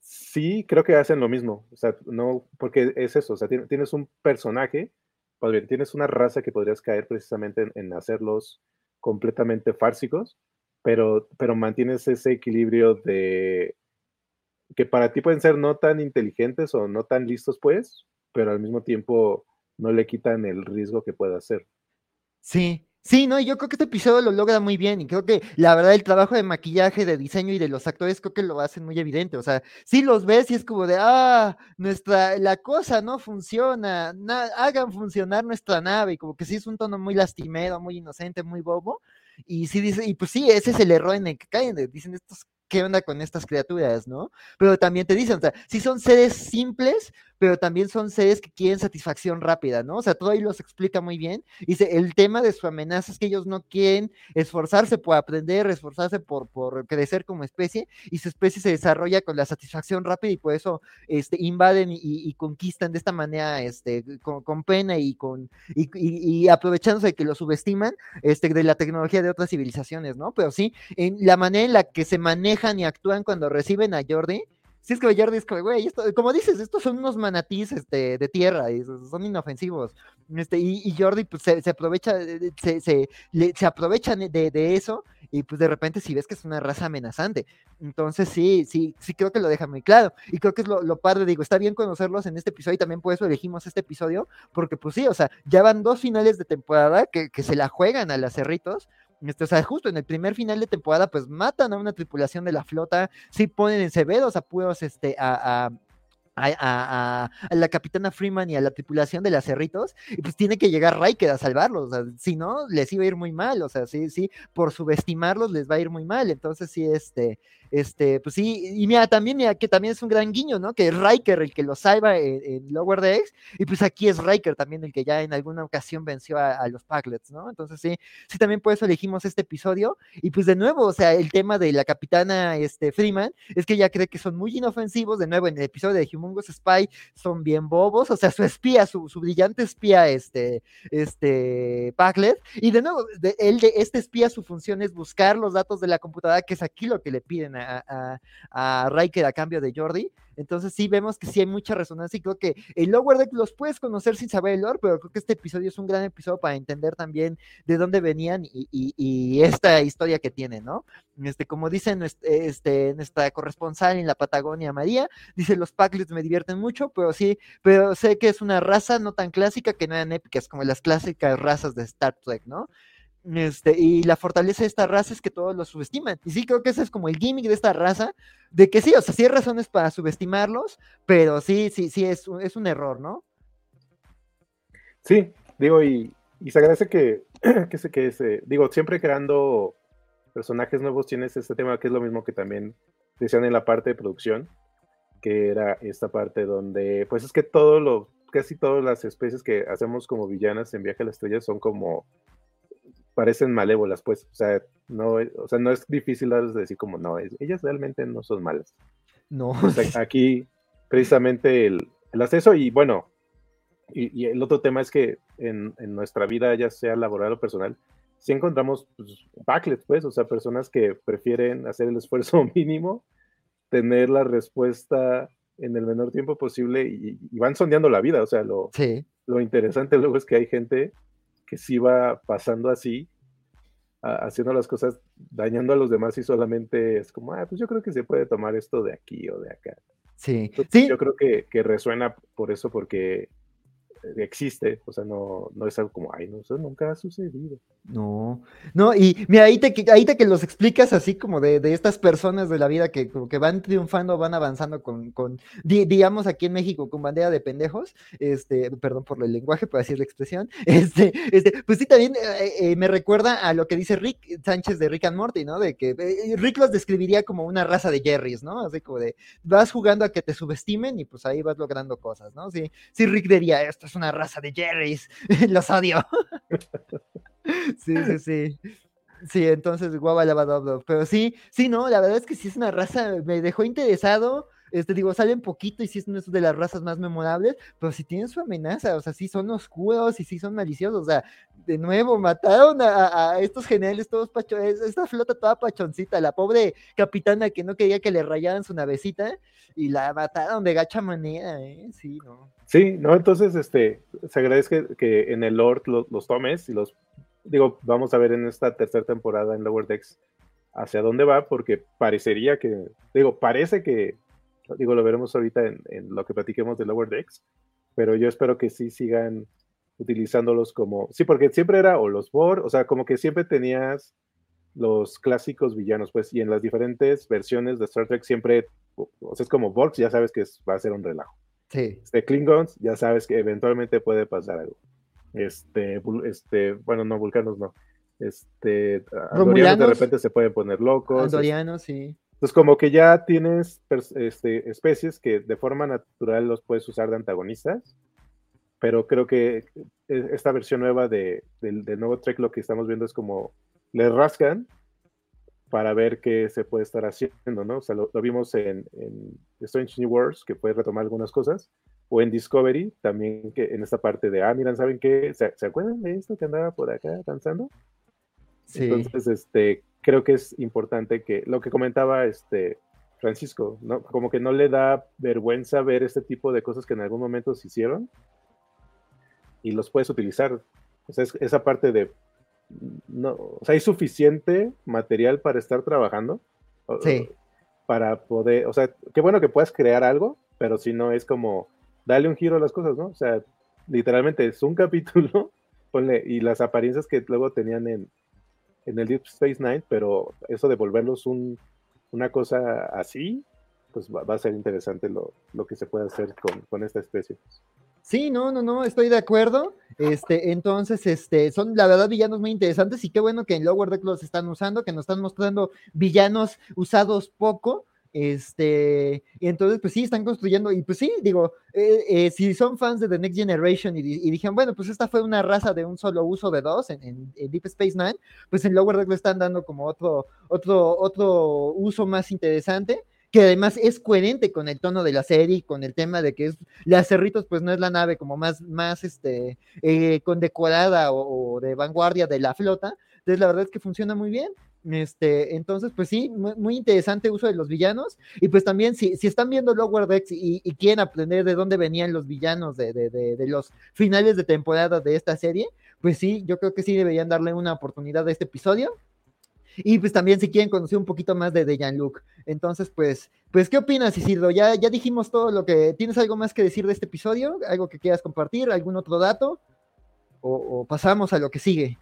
sí creo que hacen lo mismo. O sea, no, porque es eso, o sea, tienes un personaje, pues bien, tienes una raza que podrías caer precisamente en, hacerlos completamente fársicos, pero, pero mantienes ese equilibrio de, que para ti pueden ser no tan inteligentes o no tan listos, pues, pero al mismo tiempo no le quitan el riesgo que pueda hacer. Sí, Sí, no, yo creo que este episodio lo logra muy bien y creo que la verdad el trabajo de maquillaje, de diseño y de los actores creo que lo hacen muy evidente, o sea, sí los ves y es como de, ah, nuestra, la cosa no funciona, hagan funcionar nuestra nave y como que sí es un tono muy lastimero, muy inocente, muy bobo y sí dice, y pues sí, ese es el error en el que caen, dicen estos qué onda con estas criaturas, ¿no? Pero también te dicen, o sea, sí son seres simples, pero también son seres que quieren satisfacción rápida, ¿no? O sea, todo ahí los explica muy bien. Dice, el tema de su amenaza es que ellos no quieren esforzarse por aprender, esforzarse por, por crecer como especie, y su especie se desarrolla con la satisfacción rápida y por eso este, invaden y, conquistan de esta manera, este, con, pena y, con, y, aprovechándose de que lo subestiman este, de la tecnología de otras civilizaciones, ¿no? Pero sí, en la manera en la que se manejan y actúan cuando reciben a Jordi, Sí, es que Jordi es como, güey, como dices, estos son unos manatís este, de tierra, y son inofensivos. Este, y, Jordi pues, se, aprovecha, se, se, se aprovechan de, de, eso, y pues de repente si ves que es una raza amenazante. Entonces sí, sí, sí creo que lo deja muy claro. Y creo que es lo, lo padre, digo, está bien conocerlos en este episodio, y también por eso elegimos este episodio, porque pues sí, o sea, ya van dos finales de temporada que, que se la juegan a las cerritos este, o sea, justo en el primer final de temporada, pues matan a una tripulación de la flota, sí ponen en severos apuros este, a, a, la capitana Freeman y a la tripulación de las Cerritos, y pues tiene que llegar Riker a salvarlos, o sea, si no, les iba a ir muy mal, o sea, sí, sí, por subestimarlos les va a ir muy mal, entonces sí, este, este, pues sí, y mira, también, mira, que también es un gran guiño, ¿no? Que es Riker el que lo salva en, Lower Decks, y pues aquí es Riker también el que ya en alguna ocasión venció a, los Packlets, ¿no? Entonces sí, sí, también por eso elegimos este episodio, y pues de nuevo, o sea, el tema de la capitana este, Freeman es que ella cree que son muy inofensivos, de nuevo, en el episodio de Humongous Spy son bien bobos, o sea, su espía, su, brillante espía, este, este, Packlet, y de nuevo, de, él de este espía, su función es buscar los datos de la computadora, que es aquí lo que le piden a a, a, Riker a cambio de Jordi. Entonces sí vemos que sí hay mucha resonancia y creo que el Lower Deck los puedes conocer sin saber el lore, pero creo que este episodio es un gran episodio para entender también de dónde venían y, esta historia que tienen, ¿no? Este, como dice este, nuestra corresponsal en la Patagonia, María, dice los Packlets me divierten mucho, pero sí, pero sé que es una raza no tan clásica que no eran épicas como las clásicas razas de Star Trek, ¿no? Este, y la fortaleza de esta raza es que todos lo subestiman. Y sí, creo que ese es como el gimmick de esta raza, de que sí, o sea, sí hay razones para subestimarlos, pero sí, sí, sí, es, es un error, ¿no? Sí, digo, y, se agradece que, que, se, que se, digo, siempre creando personajes nuevos tienes este tema que es lo mismo que también decían en la parte de producción, que era esta parte donde, pues es que todo lo, casi todas las especies que hacemos como villanas en Viaje a la Estrella son como parecen malévolas, pues, o sea, no, o sea, no es difícil decir como, no, ellas realmente no son malas. No. aquí, precisamente el, acceso y bueno, y, el otro tema es que en, nuestra vida, ya sea laboral o personal, si encontramos pues, backlets, pues, o sea, personas que prefieren hacer el esfuerzo mínimo, tener la respuesta en el menor tiempo posible y, van sondeando la vida, o sea, lo, lo interesante luego es que hay gente que sí va pasando así, haciendo las cosas, dañando a los demás y solamente es como, ah, pues yo creo que se puede tomar esto de aquí o de acá. Sí, sí. Yo creo que, que resuena por eso, porque existe, o sea, no, no es algo como, ay, no, eso nunca ha sucedido. No, no, y mira, ahí te, ahí te que los explicas así como de, de estas personas de la vida que, que van triunfando, van avanzando con, con digamos aquí en México, con bandera de pendejos, este, perdón por el lenguaje, por decir la expresión, este, este, pues sí, también eh, eh, me recuerda a lo que dice Rick Sánchez de Rick and Morty, ¿no? De que eh, Rick los describiría como una raza de Jerry's, ¿no? Así como de, vas jugando a que te subestimen y pues ahí vas logrando cosas, ¿no? Sí, sí, Rick diría, esto es una raza de Jerry's, los odio. sí, sí, sí. Sí, entonces guava lavado. Pero sí, sí, no, la verdad es que sí es una raza, me dejó interesado. Este, digo, salen poquito y sí es una de las razas más memorables, pero si tienen su amenaza, o sea, sí son oscuros y sí son maliciosos, o sea, de nuevo, mataron a, estos generales todos pachones, esta flota toda pachoncita, la pobre capitana que no quería que le rayaran su navecita, y la mataron de gacha manera, ¿eh? Sí, ¿no? Sí, ¿no? Entonces, este, se agradece que, en el Lord los, tomes y los, digo, vamos a ver en esta tercera temporada en Lower Decks hacia dónde va, porque parecería que, digo, parece que Digo, lo veremos ahorita en, en lo que platiquemos de Lower Decks, pero yo espero que sí sigan utilizándolos como, sí, porque siempre era o los Borg, o sea, como que siempre tenías los clásicos villanos, pues, y en las diferentes versiones de Star Trek siempre, o sea, es como Borg, ya sabes que va a ser un relajo. Sí. Este, Klingons, ya sabes que eventualmente puede pasar algo. Este, este, bueno, no, vulcanos no. Este, andorianos de repente se pueden poner locos. Andorianos, sí. Entonces, como que ya tienes este, especies que de forma natural los puedes usar de antagonistas, pero creo que e, esta versión nueva de, del, nuevo Trek lo que estamos viendo es como le rascan para ver qué se puede estar haciendo, ¿no? O sea, lo, vimos en, en, Strange New Worlds, que puede retomar algunas cosas, o en Discovery, también que en esta parte de, ah, miran, ¿saben qué? ¿Se, acuerdan de esto que andaba por acá danzando? Sí. Entonces, este, creo que es importante que lo que comentaba este Francisco, ¿no? Como que no le da vergüenza ver este tipo de cosas que en algún momento se hicieron y los puedes utilizar. O sea, esa parte de, no, o sea, hay suficiente material para estar trabajando. Sí. Para poder, o sea, qué bueno que puedas crear algo, pero si no es como, dale un giro a las cosas, ¿no? O sea, literalmente es un capítulo, ponle, y las apariencias que luego tenían en, en el Deep Space Nine, pero eso de volverlos un, una cosa así, pues va, a ser interesante lo, lo, que se puede hacer con, con esta especie. Sí, no, no, no, estoy de acuerdo. Este, entonces, este, son la verdad villanos muy interesantes y qué bueno que en Lower Deck los están usando, que nos están mostrando villanos usados poco. Este, y entonces, pues sí, están construyendo, y pues sí, digo, eh, eh, si son fans de The Next Generation y, y, dijeron, bueno, pues esta fue una raza de un solo uso de dos en, Deep Space Nine, pues en Lower Deck lo están dando como otro, otro, otro uso más interesante que además es coherente con el tono de la serie, con el tema de que es la Cerritos, pues no es la nave como más, más este, eh, condecorada o, de vanguardia de la flota. Entonces, la verdad es que funciona muy bien. Este, entonces, pues sí, muy, interesante uso de los villanos. Y pues también, si, si están viendo Lower Decks y, quieren aprender de dónde venían los villanos de, de, de, los finales de temporada de esta serie, pues sí, yo creo que sí deberían darle una oportunidad a este episodio. Y pues también si quieren conocer un poquito más de, de Jean-Luc. Entonces, pues, pues, ¿qué opinas, Isidro? Ya, ya dijimos todo lo que. ¿Tienes algo más que decir de este episodio? ¿Algo que quieras compartir? ¿Algún otro dato? ¿O, pasamos a lo que sigue?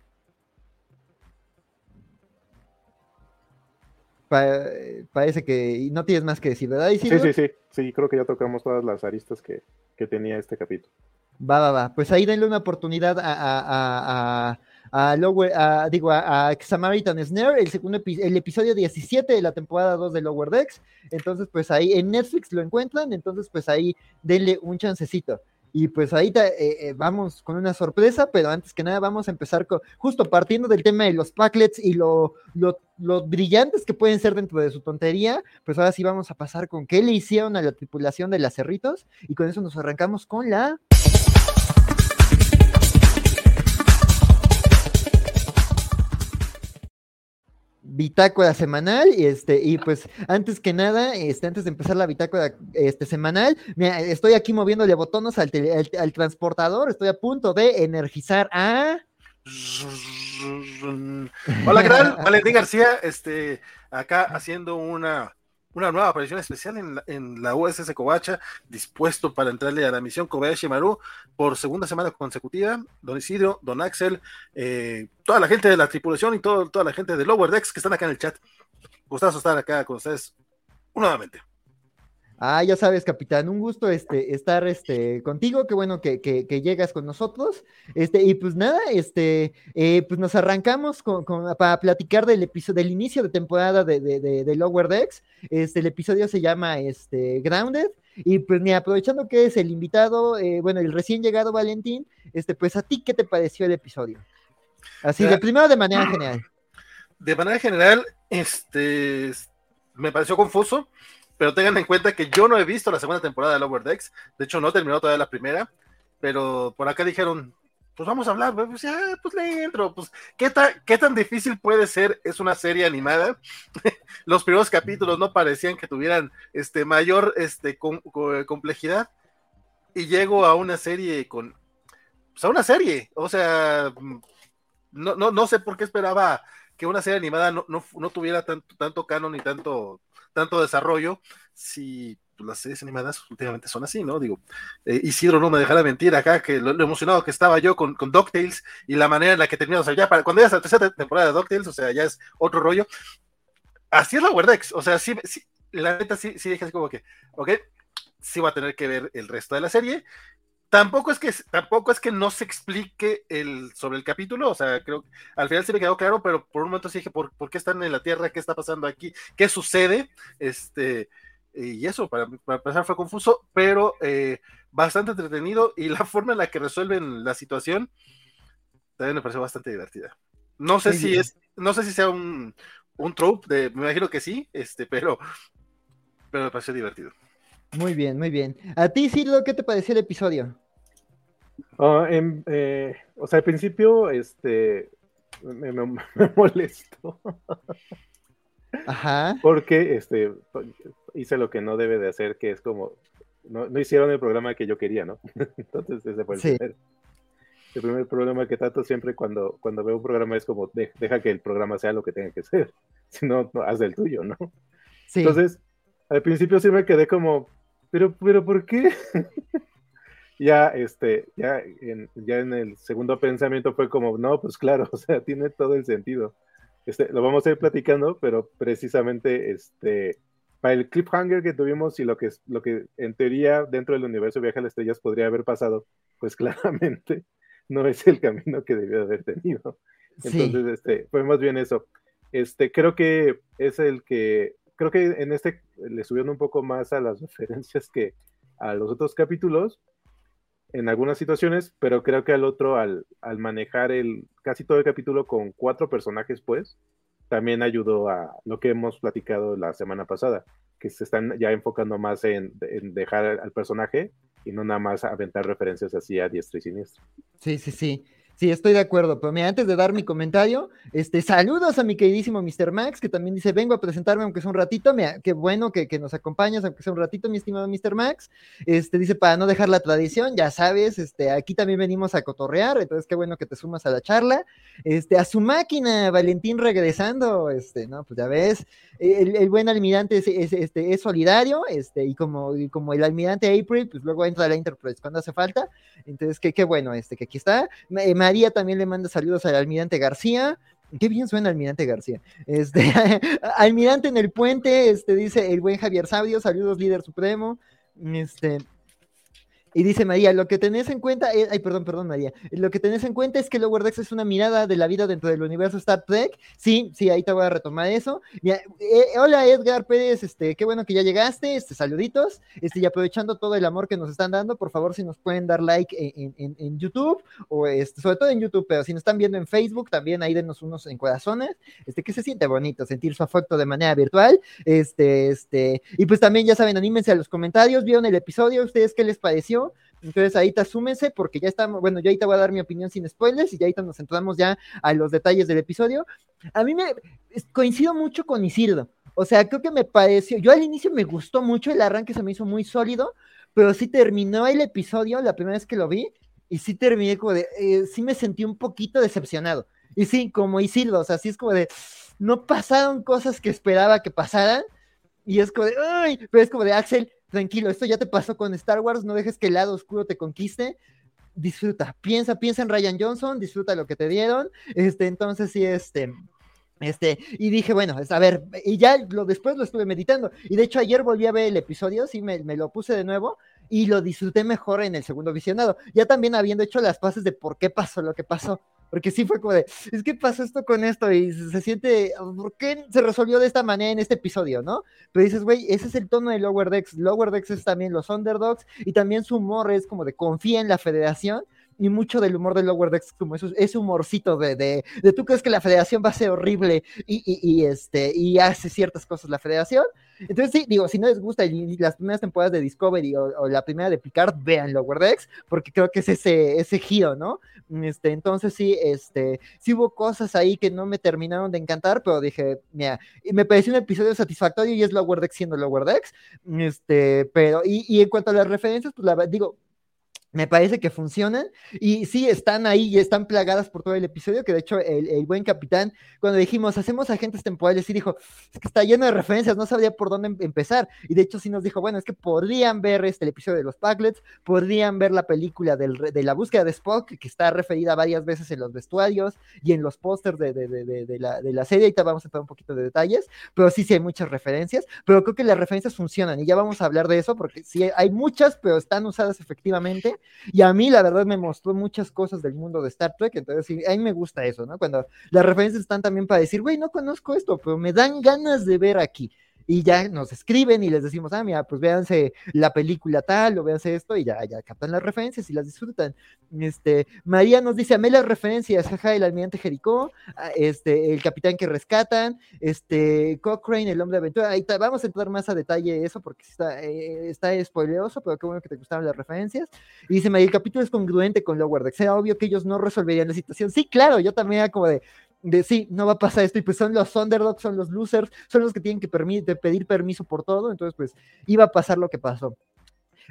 Parece que no tienes más que decir, ¿verdad? Sí, sí, sí. Sí, creo que ya tocamos todas las aristas que, que tenía este capítulo. Va, va, va. Pues ahí denle una oportunidad a a, Lower, a, digo, a, Samaritan Snare, el segundo el episodio 17 de la temporada 2 de Lower Decks. Entonces, pues ahí en Netflix lo encuentran, entonces pues ahí denle un chancecito. Y pues ahí eh, eh, vamos con una sorpresa, pero antes que nada vamos a empezar con, justo partiendo del tema de los packlets y lo, lo, brillantes que pueden ser dentro de su tontería, pues ahora sí vamos a pasar con qué le hicieron a la tripulación de las cerritos y con eso nos arrancamos con la... bitácora semanal y este y pues antes que nada este antes de empezar la bitácora este semanal estoy aquí moviéndole botones al, al, transportador estoy a punto de energizar a hola tal Valentín García este acá haciendo una una nueva aparición especial en la, en la USS Covacha, dispuesto para entrarle a la misión Kobayashi Maru por segunda semana consecutiva. Don Isidro, Don Axel, eh, toda la gente de la tripulación y todo, toda la gente de Lower Decks que están acá en el chat. Gustazo estar acá con ustedes nuevamente. Ah, ya sabes, capitán, un gusto este, estar este, contigo, qué bueno que, llegas con nosotros. Este, y pues nada, este, eh, pues nos arrancamos con, para platicar del episodio, del inicio de temporada de, de, Lower Decks. Este, el episodio se llama este, Grounded. Y pues ni aprovechando que es el invitado, eh, bueno, el recién llegado Valentín, este, pues a ti, ¿qué te pareció el episodio? Así, de primero de manera general. De manera general, este, me pareció confuso pero tengan en cuenta que yo no he visto la segunda temporada de Lower Decks, de hecho no terminó todavía la primera, pero por acá dijeron, pues vamos a hablar, pues, ya, pues le entro, pues ¿qué, tan, qué tan difícil puede ser, es una serie animada, los primeros capítulos no parecían que tuvieran este, mayor este, complejidad, y llego a una serie con, pues a una serie, o sea, no, no, no sé por qué esperaba que una serie animada no, no, no tuviera tanto, tanto canon ni tanto tanto desarrollo si las series animadas últimamente son así, ¿no? Digo, eh, Isidro no me dejará mentir acá, que lo, emocionado que estaba yo con, con DuckTales y la manera en la que terminó, o sea, ya para cuando ya es la tercera temporada de DuckTales, o sea, ya es otro rollo. Así es la Wordex, o sea, sí la neta sí, sí dije así como que, ok, sí va a tener que ver el resto de la serie. Tampoco es que tampoco es que no se explique el sobre el capítulo, o sea, creo que al final sí me quedó claro, pero por un momento sí dije, ¿por, ¿por qué están en la Tierra? ¿Qué está pasando aquí? ¿Qué sucede? Este, y eso, para, para empezar fue confuso, pero eh, bastante entretenido y la forma en la que resuelven la situación también me pareció bastante divertida. No sé si es, no sé si sea un, un trope, de, me imagino que sí, este, pero, pero me pareció divertido. Muy bien, muy bien. ¿A ti, Silvio, qué te pareció el episodio? Ah, eh, o sea, al principio, este, me, molestó. Ajá. Porque, este, hice lo que no debe de hacer, que es como, no, no hicieron el programa que yo quería, ¿no? Entonces, ese fue el primer. El primer problema que trato siempre cuando, cuando veo un programa es como, deja que el programa sea lo que tenga que ser, si no, no haz el tuyo, ¿no? Sí. Entonces, al principio sí me quedé como, pero, pero, ¿por qué? Ya, este, ya en, ya en el segundo pensamiento fue como, no, pues claro, o sea, tiene todo el sentido. Este, lo vamos a ir platicando, pero precisamente, este, para el cliffhanger que tuvimos y lo que, lo que en teoría dentro del universo Viaje a las Estrellas podría haber pasado, pues claramente no es el camino que debió haber tenido. Entonces, este, fue más bien eso. Este, creo que es el que, creo que en este le subieron un poco más a las referencias que a los otros capítulos, en algunas situaciones, pero creo que al otro, al, al manejar el casi todo el capítulo con cuatro personajes, pues, también ayudó a lo que hemos platicado la semana pasada, que se están ya enfocando más en, en dejar al personaje y no nada más aventar referencias así a diestra y siniestra. Sí, sí, sí. Sí, estoy de acuerdo, pero mira, antes de dar mi comentario, este, saludos a mi queridísimo Mr. Max, que también dice, vengo a presentarme aunque sea un ratito, mira, qué bueno que, que, nos acompañas, aunque sea un ratito, mi estimado Mr. Max, este, dice, para no dejar la tradición, ya sabes, este, aquí también venimos a cotorrear, entonces qué bueno que te sumas a la charla, este, a su máquina, Valentín regresando, este, no, pues ya ves, el, buen almirante es, este, es solidario, este, y como, y como el almirante April, pues luego entra la Enterprise cuando hace falta, entonces qué, qué bueno, este, que aquí está, María también le manda saludos al almirante García. Qué bien suena Almirante García. Este, Almirante en el puente, este, dice el buen Javier Sabio, saludos líder supremo. Este, y dice María, lo que tenés en cuenta, ay, perdón, perdón, María, lo que tenés en cuenta es que Lower Decks es una mirada de la vida dentro del universo Star Trek. Sí, sí, ahí te voy a retomar eso. Eh, hola Edgar Pérez, este, qué bueno que ya llegaste, este, saluditos, este, y aprovechando todo el amor que nos están dando, por favor, si nos pueden dar like en, YouTube, o este, sobre todo en YouTube, pero si nos están viendo en Facebook, también ahí denos unos en corazones, este, que se siente bonito sentir su afecto de manera virtual, este, este, y pues también ya saben, anímense a los comentarios, vieron el episodio, ustedes qué les pareció, entonces ahí te asúmense porque ya estamos, bueno, yo te voy a dar mi opinión sin spoilers y ya ahí nos entramos ya a los detalles del episodio. A mí me coincido mucho con Isildo. O sea, creo que me pareció, yo al inicio me gustó mucho, el arranque se me hizo muy sólido, pero sí terminó el episodio la primera vez que lo vi y sí terminé como de, eh, sí me sentí un poquito decepcionado. Y sí, como Isildo, o sea, sí es como de, no pasaron cosas que esperaba que pasaran y es como de, ay, pero es como de Axel, tranquilo, esto ya te pasó con Star Wars, no dejes que el lado oscuro te conquiste, disfruta, piensa, piensa en Ryan Johnson, disfruta lo que te dieron, este, entonces sí, este, este, y dije, bueno, a ver, y ya lo, después lo estuve meditando, y de hecho ayer volví a ver el episodio, sí, me, me lo puse de nuevo, y lo disfruté mejor en el segundo visionado, ya también habiendo hecho las pases de por qué pasó lo que pasó, porque sí fue como de, es que pasó esto con esto y se siente, ¿por qué se resolvió de esta manera en este episodio, no? Pero dices, güey, ese es el tono de Lower Decks. Lower Decks es también los underdogs y también su humor es como de confía en la federación y mucho del humor de Lower Decks como eso, ese humorcito de, de, de, tú crees que la federación va a ser horrible y, y, este, y hace ciertas cosas la federación. Entonces sí, digo, si no les gusta las primeras temporadas de Discovery o, la primera de Picard, vean Lower Decks, porque creo que es ese, ese giro, ¿no? Este, entonces sí, este, sí hubo cosas ahí que no me terminaron de encantar, pero dije, mira, me pareció un episodio satisfactorio y es Lower Decks siendo Lower Decks, este, pero, y, y en cuanto a las referencias, pues la digo, me parece que funcionan y sí están ahí y están plagadas por todo el episodio, que de hecho el, buen capitán, cuando dijimos hacemos agentes temporales, sí dijo, es que está lleno de referencias, no sabría por dónde em, empezar. Y de hecho sí nos dijo, bueno, es que podrían ver este, el episodio de los Packlets, podrían ver la película del, de la búsqueda de Spock, que está referida varias veces en los vestuarios y en los pósters de, de, de, la, de la serie, ahorita vamos a entrar un poquito de detalles, pero sí, sí hay muchas referencias, pero creo que las referencias funcionan y ya vamos a hablar de eso, porque sí hay muchas, pero están usadas efectivamente y a mí, la verdad, me mostró muchas cosas del mundo de Star Trek. Entonces, a mí me gusta eso, ¿no? Cuando las referencias están también para decir, güey, no conozco esto, pero me dan ganas de ver aquí y ya nos escriben y les decimos, ah, mira, pues véanse la película tal o véanse esto y ya, ya captan las referencias y las disfrutan. Este, María nos dice, amé las referencias, jaja, el almirante Jericó, ah, este, el capitán que rescatan, este, Cochrane, el hombre de aventura, ahí vamos a entrar más a detalle eso porque está, eh, está spoileoso, pero qué bueno que te gustaban las referencias. Y dice María, el capítulo es congruente con Lower Decks, era obvio que ellos no resolverían la situación. Sí, claro, yo también era como de, de sí, no va a pasar esto, y pues son los underdogs, son los losers, son los que tienen que pedir permiso por todo, entonces pues iba a pasar lo que pasó.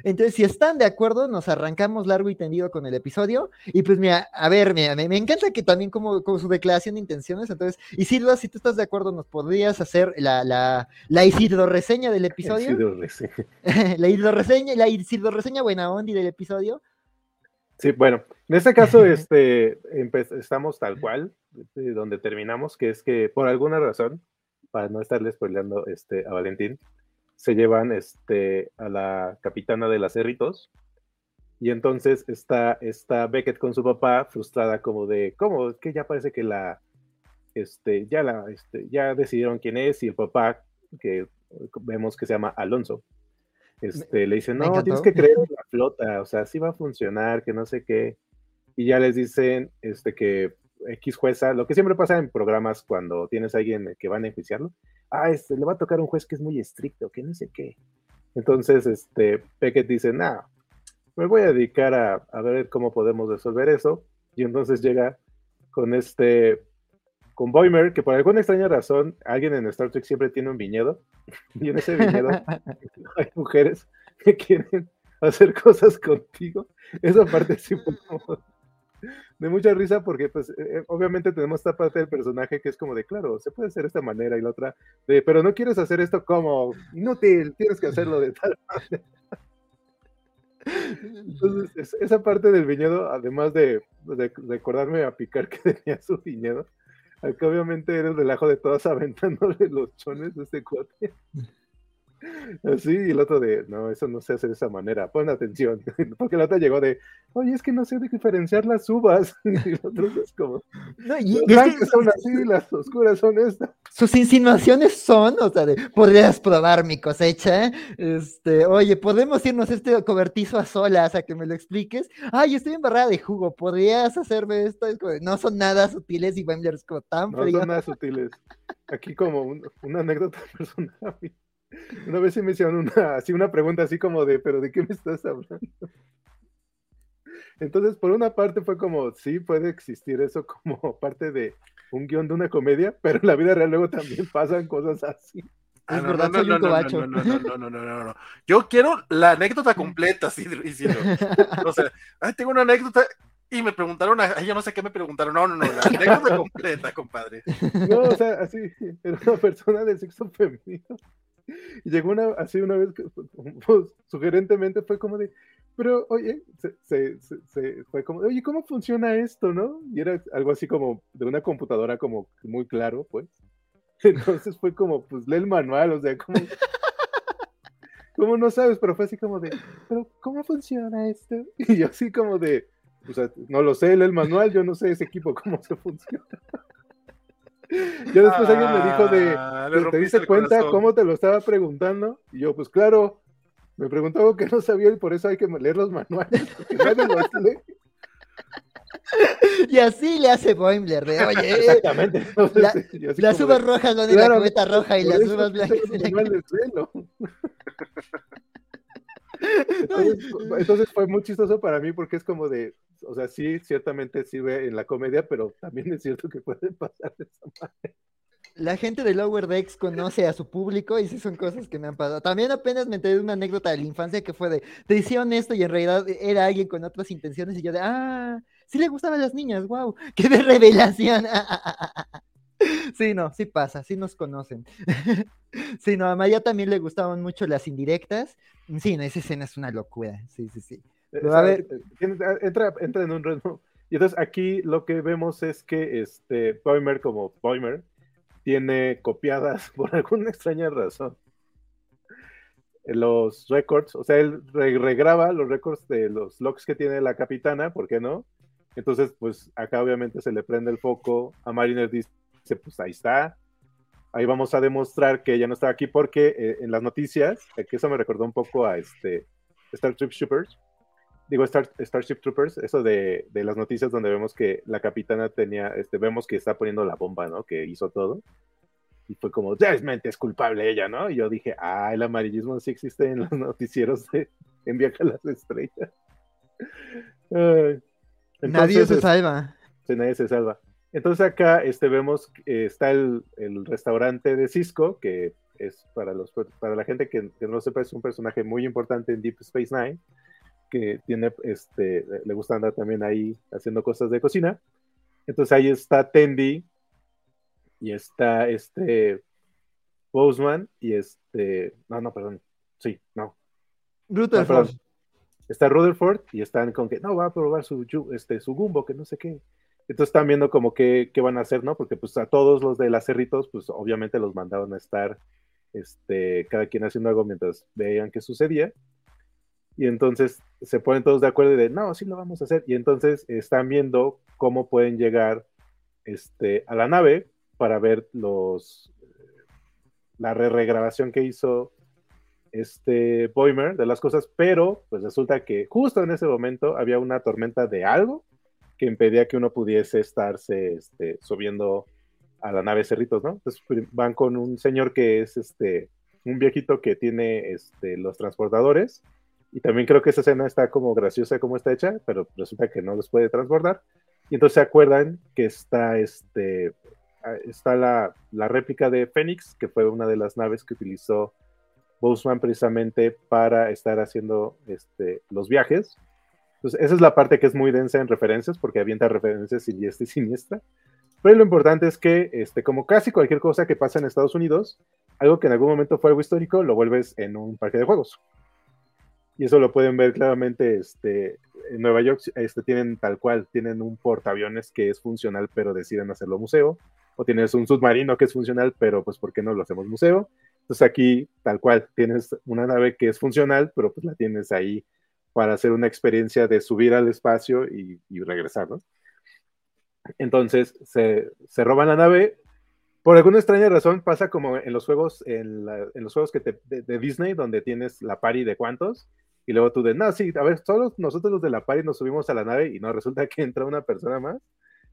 Entonces, si están de acuerdo, nos arrancamos largo y tendido con el episodio. Y pues, mira, a ver, mira, me, encanta que también como, como, su declaración de intenciones. Entonces, Isidro, si tú estás de acuerdo, nos podrías hacer la, la, la Isidro reseña del episodio. Isidro reseña. la Isidro reseña, la Isidro reseña buena onda del episodio. Sí, bueno, en este caso, este, estamos tal cual, donde terminamos, que es que por alguna razón, para no estarle spoileando este, a Valentín, se llevan este, a la capitana de las Cerritos, y entonces está, está Beckett con su papá, frustrada como de, ¿cómo? Es que ya parece que la, este, ya la, este, ya decidieron quién es, y el papá, que vemos que se llama Alonso, este, le dicen, no, tienes que creer en la flota, o sea, sí va a funcionar, que no sé qué. Y ya les dicen este, que X jueza, lo que siempre pasa en programas cuando tienes a alguien que van a enjuiciarlo, ah, este, le va a tocar un juez que es muy estricto, que no sé qué. Entonces, este, Peckett dice, no, me voy a dedicar a, a ver cómo podemos resolver eso. Y entonces llega con este, con Boimer, que por alguna extraña razón, alguien en Star Trek siempre tiene un viñedo, y en ese viñedo hay mujeres que quieren hacer cosas contigo. Esa parte sí fue como de mucha risa porque pues eh, eh, obviamente tenemos esta parte del personaje que es como de claro, se puede hacer de esta manera y la otra de pero no quieres hacer esto como inútil, tienes que hacerlo de tal manera. Entonces, esa parte del viñedo, además de, de recordarme a Picar que tenía su viñedo, que obviamente eres el relajo de todas aventándole los chones de este cuate. Así, y el otro de, no, eso no se hace de esa manera, pon atención, porque el otro llegó de, oye, es que no sé diferenciar las uvas, y el otro es como, no, y, las son así, las oscuras son estas. Sus insinuaciones son, o sea, de, podrías probar mi cosecha, este, oye, podemos irnos este cobertizo a solas a que me lo expliques, ay, estoy embarrada de jugo, podrías hacerme esto, no son nada sutiles y Wembley es como tan frío. No son nada sutiles, aquí como una anécdota personal, una vez se me hicieron una, así una pregunta así como de, pero ¿de qué me estás hablando? Entonces, por una parte fue como, sí, puede existir eso como parte de un guion de una comedia, pero en la vida real luego también pasan cosas así. Ah, no, no, no, no, no, no, no, no, no, Yo quiero la anécdota completa, sí, diciendo. O sea, ay, tengo una anécdota y me preguntaron, ay, yo no sé qué me preguntaron. No, no, no, la anécdota completa, compadre. No, o sea, así, era una persona del sexo femenino y llegó una, así una vez, pues, sugerentemente fue como de, pero oye, se, se, fue como, oye, ¿cómo funciona esto, no? Y era algo así como de una computadora como muy claro, pues. Entonces fue como, pues lee el manual, o sea, como... ¿Cómo no sabes? Pero fue así como de, pero ¿cómo funciona esto? Y yo así como de, o sea, no lo sé, lee el manual, yo no sé ese equipo cómo se funciona. Ya después alguien me dijo de, ah, ¿te diste cuenta cómo te lo estaba preguntando? Y yo, pues claro, me preguntaba que no sabía y por eso hay que leer los manuales. y así le hace Boimler de, oye, Exactamente. las uvas rojas van en la cubeta roja y las uvas blancas en la entonces, fue muy chistoso para mí porque es como de, o sea, sí, ciertamente sirve en la comedia, pero también es cierto que puede pasar de esa manera. la gente de Lower Decks conoce a su público y sí son cosas que me han pasado. También apenas me enteré de una anécdota de la infancia que fue de, te hicieron esto y en realidad era alguien con otras intenciones y yo de, ah, sí le gustaban las niñas, wow, qué de revelación. Sí, no, sí pasa, sí nos conocen. Sí, no, a María también le gustaban mucho las indirectas. Sí, no, esa escena es una locura. Sí, sí, sí. A ver... entra, entra en un ritmo. Y entonces aquí lo que vemos es que este Boimer, como Boimer, tiene copiadas por alguna extraña razón los récords, o sea, él regraba los récords de los logs que tiene la capitana, ¿por qué no? Entonces, pues acá obviamente se le prende el foco, a Mariner dice, pues ahí está, ahí vamos a demostrar que ella no está aquí porque eh, en las noticias, que eso me recordó un poco a este Star Trek Troopers, digo Star, Starship Troopers, eso de, de, las noticias donde vemos que la capitana tenía, este, vemos que está poniendo la bomba, ¿no? Que hizo todo y fue como, realmente es culpable ella, ¿no? Y yo dije, ah, el amarillismo sí existe en los noticieros de En a las Estrellas. nadie se salva. Sí, nadie se salva. Entonces acá este, vemos está el, el, restaurante de Cisco, que es para, los, para la gente que, que, no sepa, es un personaje muy importante en Deep Space Nine, que tiene, este, le gusta andar también ahí haciendo cosas de cocina. Entonces ahí está Tendi, y está este Boseman y este, no, no, perdón, sí, no. Rutherford. está Rutherford y están con que no va a probar su, este, su gumbo, que no sé qué. Entonces están viendo como que, qué van a hacer, ¿no? Porque pues a todos los de las cerritos, pues obviamente los mandaron a estar, este, cada quien haciendo algo mientras veían qué sucedía. Y entonces se ponen todos de acuerdo y de, no, sí lo vamos a hacer. Y entonces están viendo cómo pueden llegar este, a la nave para ver los la re regrabación que hizo este Boimer de las cosas, pero pues resulta que justo en ese momento había una tormenta de algo que impedía que uno pudiese estarse este, subiendo a la nave Cerritos, ¿no? Entonces van con un señor que es este un viejito que tiene este, los transportadores y también creo que esa escena está como graciosa como está hecha, pero resulta que no los puede transportar. Y entonces se acuerdan que está este está la, réplica de Fénix, que fue una de las naves que utilizó Boseman precisamente para estar haciendo este, los viajes. Entonces, esa es la parte que es muy densa en referencias, porque avienta referencias siniestra y siniestra. Pero lo importante es que, este, como casi cualquier cosa que pasa en Estados Unidos, algo que en algún momento fue algo histórico, lo vuelves en un parque de juegos. Y eso lo pueden ver claramente este, en Nueva York. Este, tienen tal cual, tienen un portaaviones que es funcional, pero deciden hacerlo museo o tienes un submarino que es funcional, pero pues ¿por qué no lo hacemos museo? Entonces aquí, tal cual, tienes una nave que es funcional, pero pues la tienes ahí para hacer una experiencia de subir al espacio y, regresar, ¿no? Entonces se, se, roban la nave. Por alguna extraña razón pasa como en los juegos, en, los juegos que de, Disney, donde tienes la pari de cuántos, y luego tú de, no, sí, a ver, solo nosotros los de la pari nos subimos a la nave y no, resulta que entra una persona más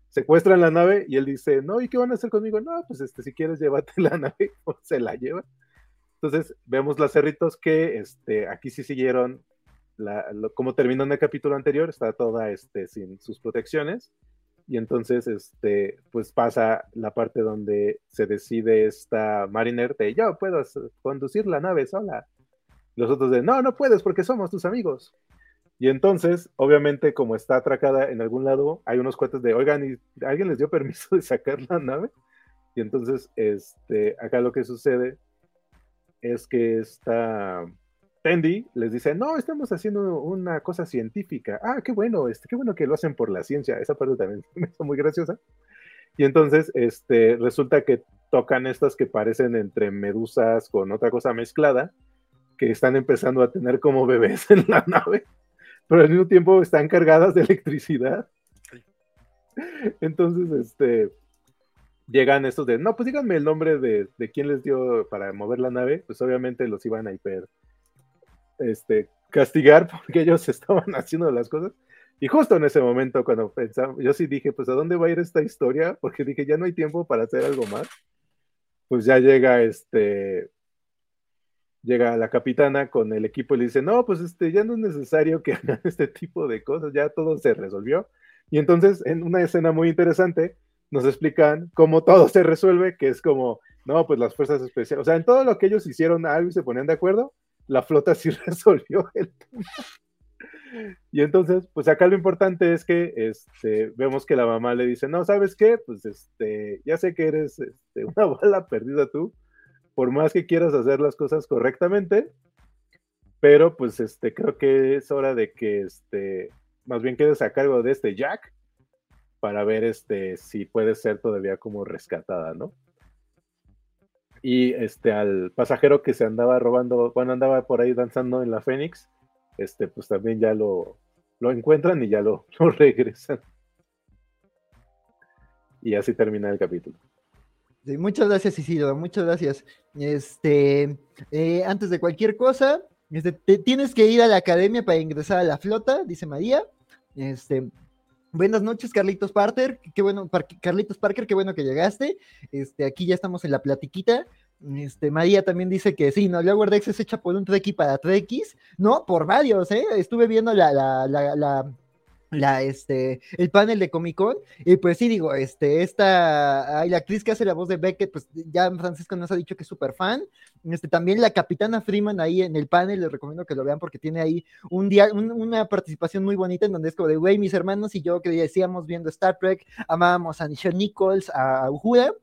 secuestran la nave y él dice, no, ¿y qué van a hacer conmigo? No, pues este, si quieres llévate la nave, o se la lleva. Entonces, vemos las cerritos que este, aquí sí siguieron, la, como terminó en el capítulo anterior, está toda este, sin sus protecciones. Y entonces, este, pues pasa la parte donde se decide esta Mariner de yo puedo conducir la nave sola. Los otros de no, no puedes porque somos tus amigos. Y entonces, obviamente, como está atracada en algún lado, hay unos cuates de, oigan, ¿y ¿alguien les dio permiso de sacar la nave? Y entonces, este, acá lo que sucede es que esta Tendi les dice, no, estamos haciendo una cosa científica. Ah, qué bueno, este, qué bueno que lo hacen por la ciencia. Esa parte también me muy graciosa. Y entonces, este, resulta que tocan estas que parecen entre medusas con otra cosa mezclada, que están empezando a tener como bebés en la nave pero al mismo tiempo están cargadas de electricidad. Entonces, este, llegan estos de, no, pues díganme el nombre de, de quién les dio para mover la nave, pues obviamente los iban a hiper, este, castigar porque ellos estaban haciendo las cosas. Y justo en ese momento, cuando pensaba, yo sí dije, pues a dónde va a ir esta historia, porque dije, ya no hay tiempo para hacer algo más. Pues ya llega este, llega la capitana con el equipo y le dice, no, pues este, ya no es necesario que hagan este tipo de cosas, ya todo se resolvió. Y entonces, en una escena muy interesante, nos explican cómo todo se resuelve, que es como, no, pues las fuerzas especiales, o sea, en todo lo que ellos hicieron algo y se ponían de acuerdo, la flota sí resolvió. Y entonces, pues acá lo importante es que este, vemos que la mamá le dice, no, ¿sabes qué? Pues este, ya sé que eres este, una bala perdida tú, por más que quieras hacer las cosas correctamente, pero pues este, creo que es hora de que este, más bien quedes a cargo de este Jack para ver este, si puede ser todavía como rescatada, ¿no? Y este, al pasajero que se andaba robando, bueno, andaba por ahí danzando en la Fénix, este, pues también ya lo, lo encuentran y ya lo, regresan. Y así termina el capítulo. Muchas gracias, Isidro, muchas gracias. Este, eh, antes de cualquier cosa, este, tienes que ir a la academia para ingresar a la flota, dice María. Este, buenas noches, Carlitos Parker, qué bueno, Carlitos Parker, qué bueno que llegaste. Este, aquí ya estamos en la platiquita. Este, María también dice que sí, no, Lower Decks es hecha por un Trekkie para Trekkies, no, por varios, ¿eh? Estuve viendo la, la, la, la, este, el panel de Comic Con, y pues sí, digo, este, esta, la actriz que hace la voz de Beckett, pues ya Francisco nos ha dicho que es súper fan, este, también la capitana Freeman ahí en el panel, les recomiendo que lo vean porque tiene ahí un día, una participación muy bonita en donde es como de, güey, mis hermanos y yo que decíamos viendo Star Trek, amábamos a Nichelle Nichols, a Uhura,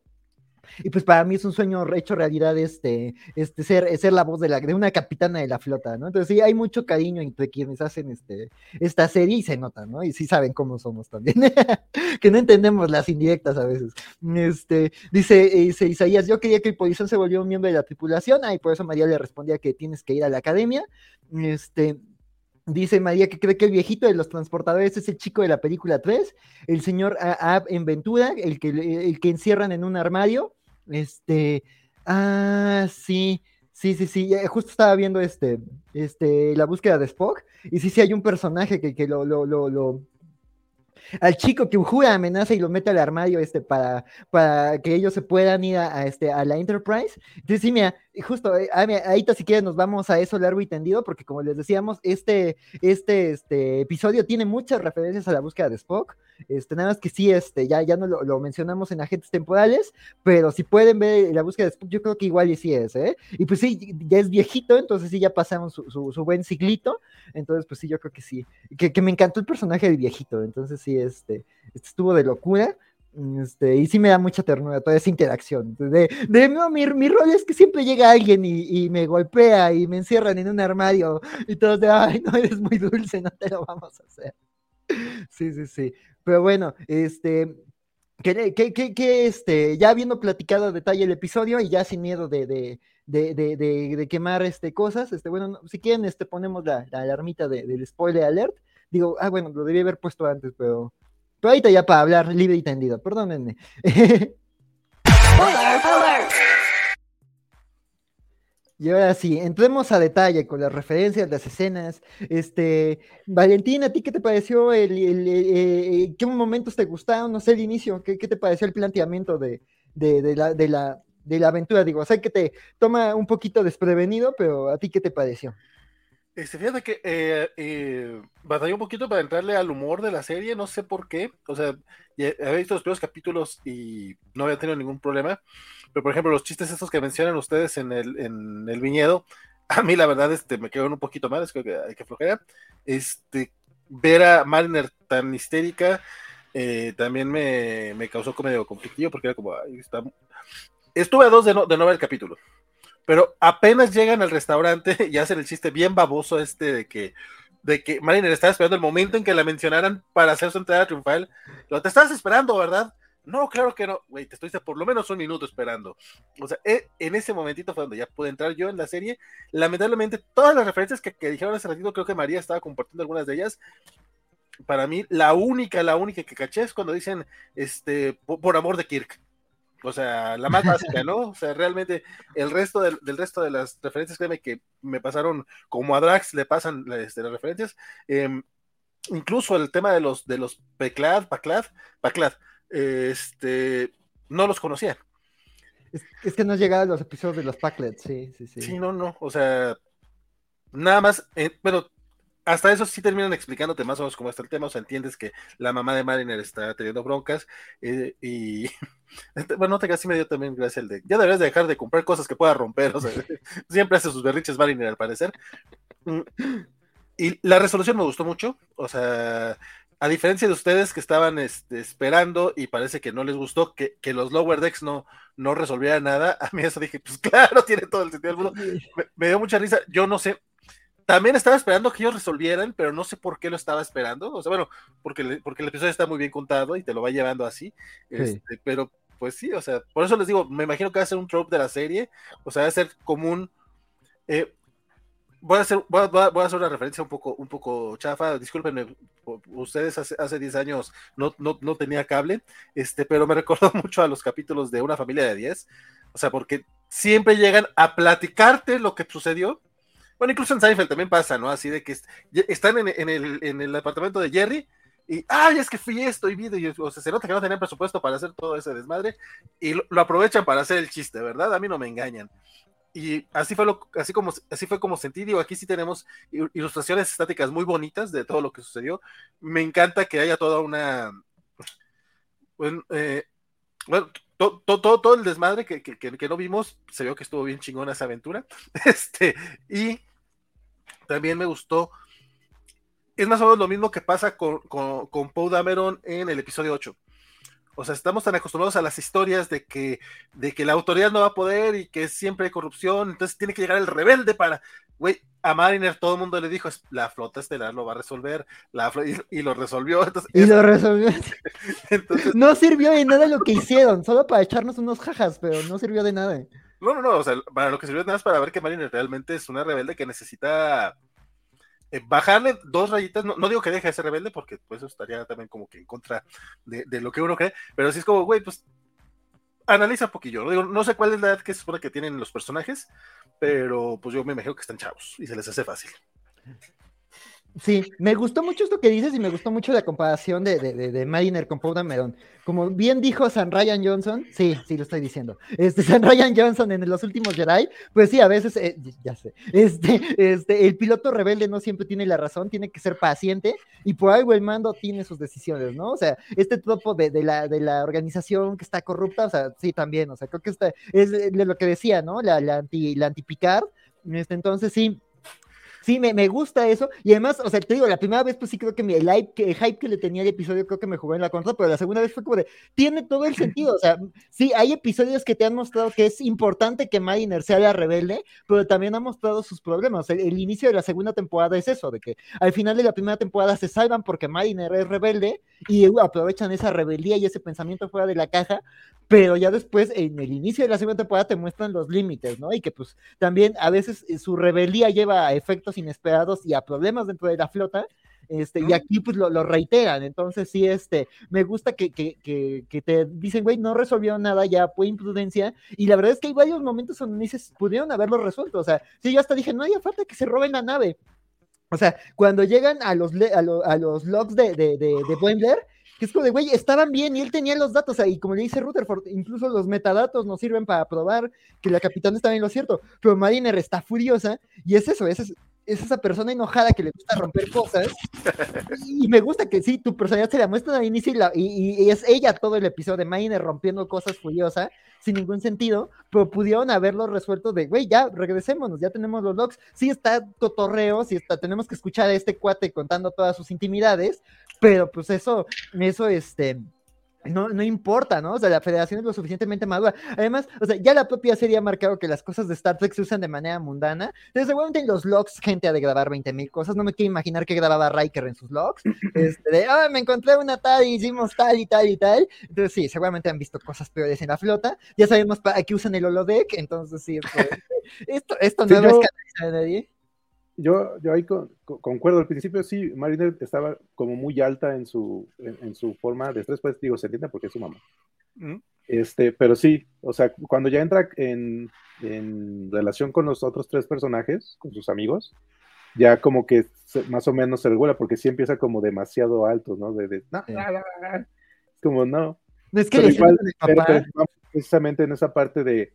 y pues para mí es un sueño hecho realidad este, este ser, ser la voz de, la, de una capitana de la flota, ¿no? Entonces sí, hay mucho cariño entre quienes hacen este, esta serie y se nota, ¿no? Y sí saben cómo somos también, que no entendemos las indirectas a veces. Este, dice, dice Isaías, yo quería que el policía se volviera un miembro de la tripulación, ah, y por eso María le respondía que tienes que ir a la academia. Este, Dice María que cree que el viejito de los transportadores es el chico de la película 3, el señor Ab en Ventura, el que, el que encierran en un armario. Este, ah, sí, sí, sí, sí, justo estaba viendo este, este, la búsqueda de Spock, y sí, sí hay un personaje que, que lo, lo, lo, lo al chico que jura amenaza y lo mete al armario este, para, para que ellos se puedan ir a, este, a la Enterprise. Entonces, sí, mira, justo, eh, ah, ahí si quieres nos vamos a eso largo y tendido, porque como les decíamos, este, este, este episodio tiene muchas referencias a la búsqueda de Spock. Este, nada más que sí, este, ya, ya no lo, mencionamos en agentes temporales, pero si pueden ver la búsqueda de Spock, yo creo que igual y sí es, ¿eh? Y pues sí, ya es viejito, entonces sí, ya pasamos su, su, buen ciclito, entonces pues sí, yo creo que sí. Que, que me encantó el personaje del viejito, entonces sí, este, este estuvo de locura. Este, y sí me da mucha ternura toda esa interacción. De, de no, mi, mi, rol es que siempre llega alguien y, y, me golpea y me encierran en un armario y todos de, ay, no eres muy dulce, no te lo vamos a hacer. Sí, sí, sí. Pero bueno, este, que, que, que, este, ya habiendo platicado a detalle el episodio y ya sin miedo de, de, de, de quemar este, cosas, este, bueno, si quieren, este, ponemos la, la alarmita del spoiler alert. Digo, ah, bueno, lo debía haber puesto antes, pero pero ahorita ya para hablar libre y tendido, perdónenme. Y ahora sí, entremos a detalle con las referencias, las escenas. Este, Valentín, ¿a ti qué te pareció? El, eh, ¿Qué momentos te gustaron? No sé, el inicio, ¿qué, te pareció el planteamiento de, la, de, la, de la aventura? Digo, sé que te toma un poquito desprevenido, pero ¿a ti qué te pareció? Este, fíjate que eh, eh, batallé un poquito para entrarle al humor de la serie, no sé por qué. O sea, había visto los primeros capítulos y no había tenido ningún problema. Pero, por ejemplo, los chistes estos que mencionan ustedes en el, en el viñedo, a mí la verdad este, me quedaron un poquito mal, es que hay que flojera. Este, ver a Mariner tan histérica eh, también me, me, causó como medio conflictivo porque era como. Estuve a dos de no, de no ver el capítulo. Pero apenas llegan al restaurante y hacen el chiste bien baboso este de que de que Mariner estaba esperando el momento en que la mencionaran para hacer su entrada triunfal. Lo te estabas esperando, ¿verdad? No, claro que no. Güey, te estuviste por lo menos un minuto esperando. O sea, e, en ese momentito fue donde ya pude entrar yo en la serie. Lamentablemente, todas las referencias que, dijeron hace ratito, creo que María estaba compartiendo algunas de ellas. Para mí, la única, la única que caché es cuando dicen, este, por amor de Kirk. O sea, la más básica, ¿no? O sea, realmente el resto del, resto de las referencias, créeme que me pasaron como a Drax le pasan este, las referencias. Em, incluso el tema de los de los Peclad, Paclad, Paclad, este, no los conocía. Es, que no a los episodios de los Paclad, sí, sí, sí. Sí, no, no, o sea, nada más, eh, bueno, hasta eso sí terminan explicándote más o menos cómo está el tema, o sea, entiendes que la mamá de Mariner está teniendo broncas eh, y bueno, no te casi me dio también gracias el de, ya deberías dejar de comprar cosas que pueda romper, o sea, siempre hace sus berriches Mariner al parecer. Mm, y la resolución me gustó mucho, o sea, a diferencia de ustedes que estaban este, esperando y parece que no les gustó que, los Lower Decks no, no resolvieran nada, a mí eso dije, pues claro, tiene todo el sentido del mundo. me dio mucha risa, yo no sé, también estaba esperando que ellos resolvieran, pero no sé por qué lo estaba esperando. O sea, bueno, porque, porque el episodio está muy bien contado y te lo va llevando así. Este, pero pues sí, o sea, por eso les digo, me imagino que va a ser un trope de la serie. O sea, va a ser común. Eh, voy, a hacer, voy, a, hacer una referencia un poco, un poco chafa. Discúlpenme, ustedes hace, 10 años no, no, no, tenía cable, este, pero me recordó mucho a los capítulos de Una familia de 10. O sea, porque siempre llegan a platicarte lo que sucedió bueno, incluso en Seinfeld también pasa, ¿no? Así de que están en, el, en el apartamento de Jerry y, ay, es que fui esto y video, y, se nota que no tenían presupuesto para hacer todo ese desmadre y lo, aprovechan para hacer el chiste, ¿verdad? A mí no me engañan. Y así fue, lo, así como, así fue como sentí, digo, aquí sí tenemos ilustraciones estáticas muy bonitas de todo lo que sucedió. Me encanta que haya toda una... Bueno, eh, bueno todo, todo, todo, el desmadre que, que, que, no vimos, se vio que estuvo bien chingona esa aventura. Este, y también me gustó. Es más o menos lo mismo que pasa con, con, con Poe Dameron en el episodio 8. O sea, estamos tan acostumbrados a las historias de que, de que la autoridad no va a poder y que siempre hay corrupción, entonces tiene que llegar el rebelde para, güey, a Mariner todo el mundo le dijo, la flota estelar lo va a resolver, la y, lo resolvió. Entonces, y lo resolvió. no sirvió de nada lo que hicieron, solo para echarnos unos jajas, pero no sirvió de nada. No, no, no, o sea, para lo que sirvió de nada es para ver que Mariner realmente es una rebelde que necesita eh, bajarle dos rayitas, no, digo que deje de ser rebelde, porque pues eso estaría también como que en contra de, lo que uno cree, pero sí es como, güey, pues analiza un poquillo, ¿no? Digo, no sé cuál es la edad que se supone que tienen los personajes, pero pues yo me imagino que están chavos y se les hace fácil. Sí, me gustó mucho esto que dices y me gustó mucho la comparación de, de, de, Mariner con Paul Dameron. Como bien dijo San Ryan Johnson, sí, sí lo estoy diciendo, este San Ryan Johnson en los últimos Jedi, pues sí, a veces, eh, ya sé, este, este, el piloto rebelde no siempre tiene la razón, tiene que ser paciente y por algo el mando tiene sus decisiones, ¿no? O sea, este topo de, la, de la organización que está corrupta, o sea, sí, también, o sea, creo que está, es lo que decía, ¿no? La, la anti, la anti-Picard, este, entonces sí, sí, me, me, gusta eso. Y además, o sea, te digo, la primera vez, pues sí creo que mi, el, hype que, hype que le tenía el episodio, creo que me jugó en la contra, pero la segunda vez fue como de, tiene todo el sentido. O sea, sí, hay episodios que te han mostrado que es importante que Mariner sea la rebelde, pero también ha mostrado sus problemas. El, el, inicio de la segunda temporada es eso, de que al final de la primera temporada se salvan porque Mariner es rebelde y aprovechan esa rebeldía y ese pensamiento fuera de la caja, pero ya después, en el inicio de la segunda temporada, te muestran los límites, ¿no? Y que pues también a veces eh, su rebeldía lleva a efectos inesperados y a problemas dentro de la flota, este, y aquí pues lo, reiteran, entonces sí, este, me gusta que, que, que, te dicen, güey, no resolvieron nada, ya fue imprudencia, y la verdad es que hay varios momentos donde dices, pudieron haberlo resuelto, o sea, sí, yo hasta dije, no haya falta que se roben la nave, o sea, cuando llegan a los, a, a los logs de, de, de, de que es como de, güey, estaban bien y él tenía los datos, y como le dice Rutherford, incluso los metadatos nos sirven para probar que la capitana está en lo cierto, pero Mariner está furiosa, y es eso, es, es esa persona enojada que le gusta romper cosas. Y me gusta que sí, tu personalidad se la muestra al inicio y, y, es ella todo el episodio de Mariner rompiendo cosas furiosa, sin ningún sentido, pero pudieron haberlo resuelto de, güey, ya regresémonos, ya tenemos los logs. Sí está cotorreo, sí está, tenemos que escuchar a este cuate contando todas sus intimidades, pero pues eso, eso, este, no, no importa, ¿no? O sea, la federación es lo suficientemente madura. Además, o sea, ya la propia serie ha marcado que las cosas de Star Trek se usan de manera mundana. Entonces, seguramente en los logs gente ha de grabar 20 mil cosas. No me quiero imaginar que grababa Riker en sus logs. Este, de, ah, me encontré una tal y hicimos tal y tal y tal. Entonces, sí, seguramente han visto cosas peores en la flota. Ya sabemos para qué usan el holodeck. Entonces, sí, esto, esto, no es de nadie yo, yo ahí concuerdo. Al principio sí, Mariner estaba como muy alta en su, en, su forma de estrés, pues digo, se entiende porque es su mamá. Este, pero sí, o sea, cuando ya entra en, en, relación con los otros tres personajes, con sus amigos, ya como que más o menos se regula, porque sí empieza como demasiado alto, ¿no? De, no, como no. Es que igual, precisamente en esa parte de,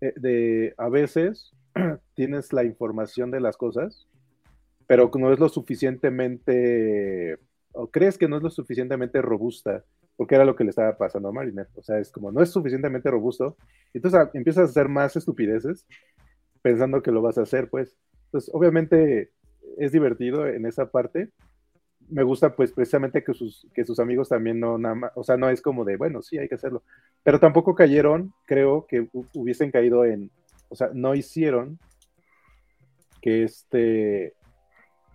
eh, de a veces tienes la información de las cosas, pero no es lo suficientemente, o crees que no es lo suficientemente robusta, porque era lo que le estaba pasando a Mariner. O sea, es como no es suficientemente robusto, entonces ah, empiezas a hacer más estupideces pensando que lo vas a hacer, pues. Entonces, obviamente es divertido en esa parte. Me gusta, pues, precisamente que sus, que sus amigos también no nada o sea, no es como de, bueno, sí, hay que hacerlo. Pero tampoco cayeron, creo que hubiesen caído en, o sea, no hicieron que este,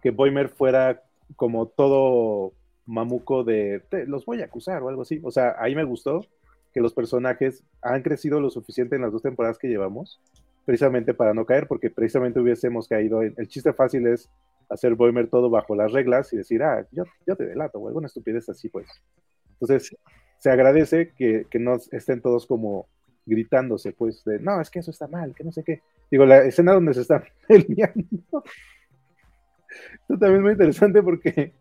que Boimer fuera como todo mamuco de, los voy a acusar o algo así. O sea, ahí me gustó que los personajes han crecido lo suficiente en las dos temporadas que llevamos, precisamente para no caer, porque precisamente hubiésemos caído en, el chiste fácil es hacer Boimer todo bajo las reglas y decir, ah, yo, yo te delato o alguna estupidez así, pues. Entonces, se agradece que, que no estén todos como gritándose, pues, de, no, es que eso está mal, que no sé qué. Digo, la escena donde se están peleando. Esto también es muy interesante porque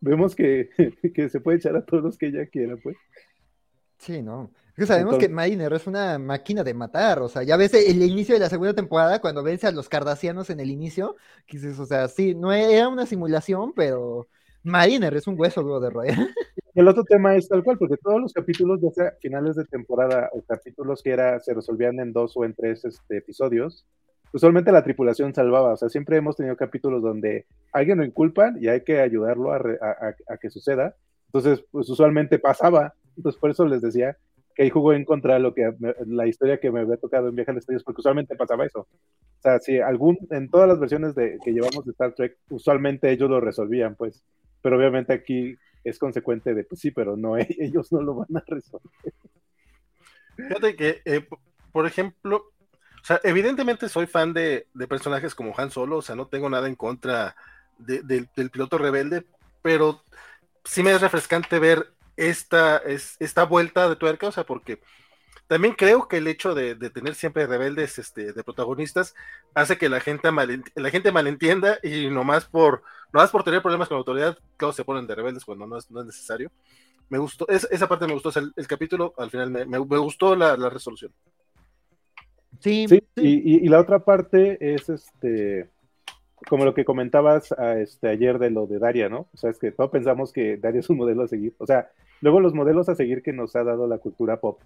vemos que, que, se puede echar a todos los que ella quiera, pues. Sí, no. que sabemos que Mariner es una máquina de matar, o sea, ya ves el inicio de la segunda temporada cuando vence a los cardasianos en el inicio, que dices, o sea, sí, no era una simulación, pero Mariner es un hueso luego de roer. El otro tema es tal cual, porque todos los capítulos, ya sea finales de temporada o capítulos que era, se resolvían en dos o en tres este, episodios, usualmente la tripulación salvaba. O sea, siempre hemos tenido capítulos donde alguien lo inculpan y hay que ayudarlo a, que suceda. Entonces, pues usualmente pasaba. Entonces, por eso les decía que ahí jugó en contra lo que la historia que me había tocado en Viaje Estrellas, porque usualmente pasaba eso. O sea, si algún, en todas las versiones de, que llevamos de Star Trek, usualmente ellos lo resolvían, pues. Pero obviamente aquí es consecuente de, pues sí, pero no, ellos no lo van a resolver. Fíjate que, eh, por ejemplo, o sea, evidentemente soy fan de, personajes como Han Solo, o sea, no tengo nada en contra del piloto rebelde, pero sí me es refrescante ver esta, esta vuelta de tuerca, o sea, porque también creo que el hecho de, tener siempre rebeldes este, de protagonistas hace que la gente, la gente malentienda y nomás por, nomás por tener problemas con la autoridad, todos se ponen de rebeldes cuando no es, no es necesario. Me gustó, esa parte me gustó, el, capítulo al final me, gustó la, resolución. Sí, sí, Y, la otra parte es este como lo que comentabas a este, ayer de lo de Daria, ¿no? O sea, es que todos pensamos que Daria es un modelo a seguir. O sea, luego los modelos a seguir que nos ha dado la cultura pop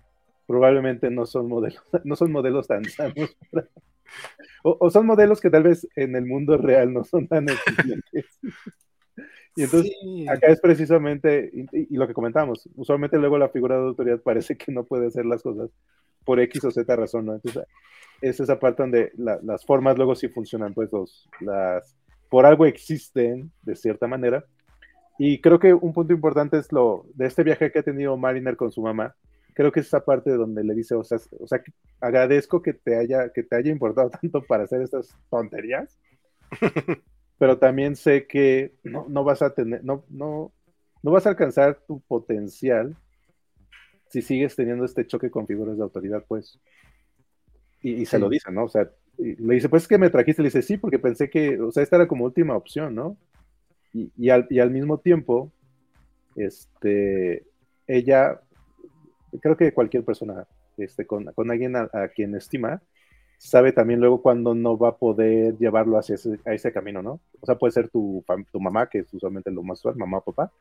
probablemente no son modelos, no son modelos tan sanos. o, son modelos que tal vez en el mundo real no son tan eficientes. Y entonces, acá es precisamente, y, lo que comentamos, usualmente luego la figura de autoridad parece que no puede hacer las cosas por X o Z razón, ¿no? Entonces, es esa parte donde las formas luego sí funcionan, pues los, las, por algo existen de cierta manera. Y creo que un punto importante es lo de este viaje que ha tenido Mariner con su mamá, creo que es esa parte donde le dice, o sea, o sea, agradezco que te haya, que te haya importado tanto para hacer estas tonterías, pero también sé que no, no vas a tener, no, no, no vas a alcanzar tu potencial si sigues teniendo este choque con figuras de autoridad, pues. Y, se lo dice, ¿no? O sea, le dice, pues es que me trajiste, le dice, sí, porque pensé que, o sea, esta era como última opción, ¿no? Y, y, al, y al mismo tiempo, este, ella creo que cualquier persona este, con, alguien a, quien estima, sabe también luego cuando no va a poder llevarlo hacia a ese camino, ¿no? O sea, puede ser tu, tu mamá, que es usualmente lo más usual, mamá o papá,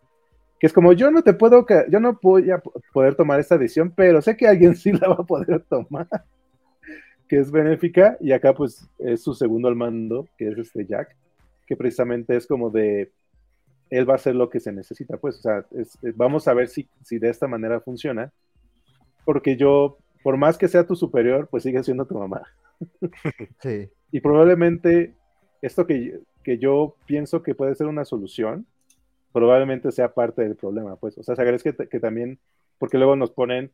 que es como yo no te puedo, yo no voy a poder tomar esta decisión, pero sé que alguien sí la va a poder tomar, que es benéfica, y acá pues es su segundo al mando, que es este Jack, que precisamente es como de, él va a hacer lo que se necesita, pues, o sea, vamos a ver si, si de esta manera funciona, porque yo, por más que sea tu superior, pues sigue siendo tu mamá. Sí. Y probablemente esto que, que yo pienso que puede ser una solución, probablemente sea parte del problema, pues. O sea, se agradece que, que también, porque luego nos ponen,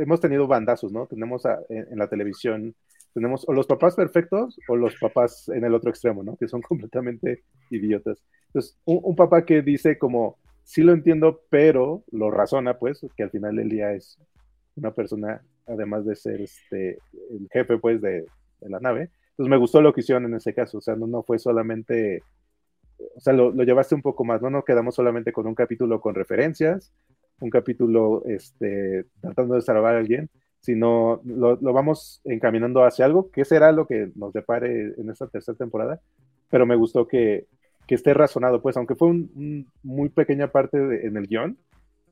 hemos tenido bandazos, ¿no? Tenemos en, la televisión, tenemos o los papás perfectos o los papás en el otro extremo, ¿no? Que son completamente idiotas. Entonces, un, un papá que dice como, sí lo entiendo, pero lo razona, pues, que al final del día es una persona, además de ser este, el jefe pues de, la nave. Entonces me gustó lo que hicieron en ese caso, o sea, no, no fue solamente, o sea, lo, llevaste un poco más, no nos quedamos solamente con un capítulo con referencias, un capítulo este, tratando de salvar a alguien, sino lo, vamos encaminando hacia algo, que será lo que nos depare en esta tercera temporada, pero me gustó que, que esté razonado, pues, aunque fue un, muy pequeña parte en el guion,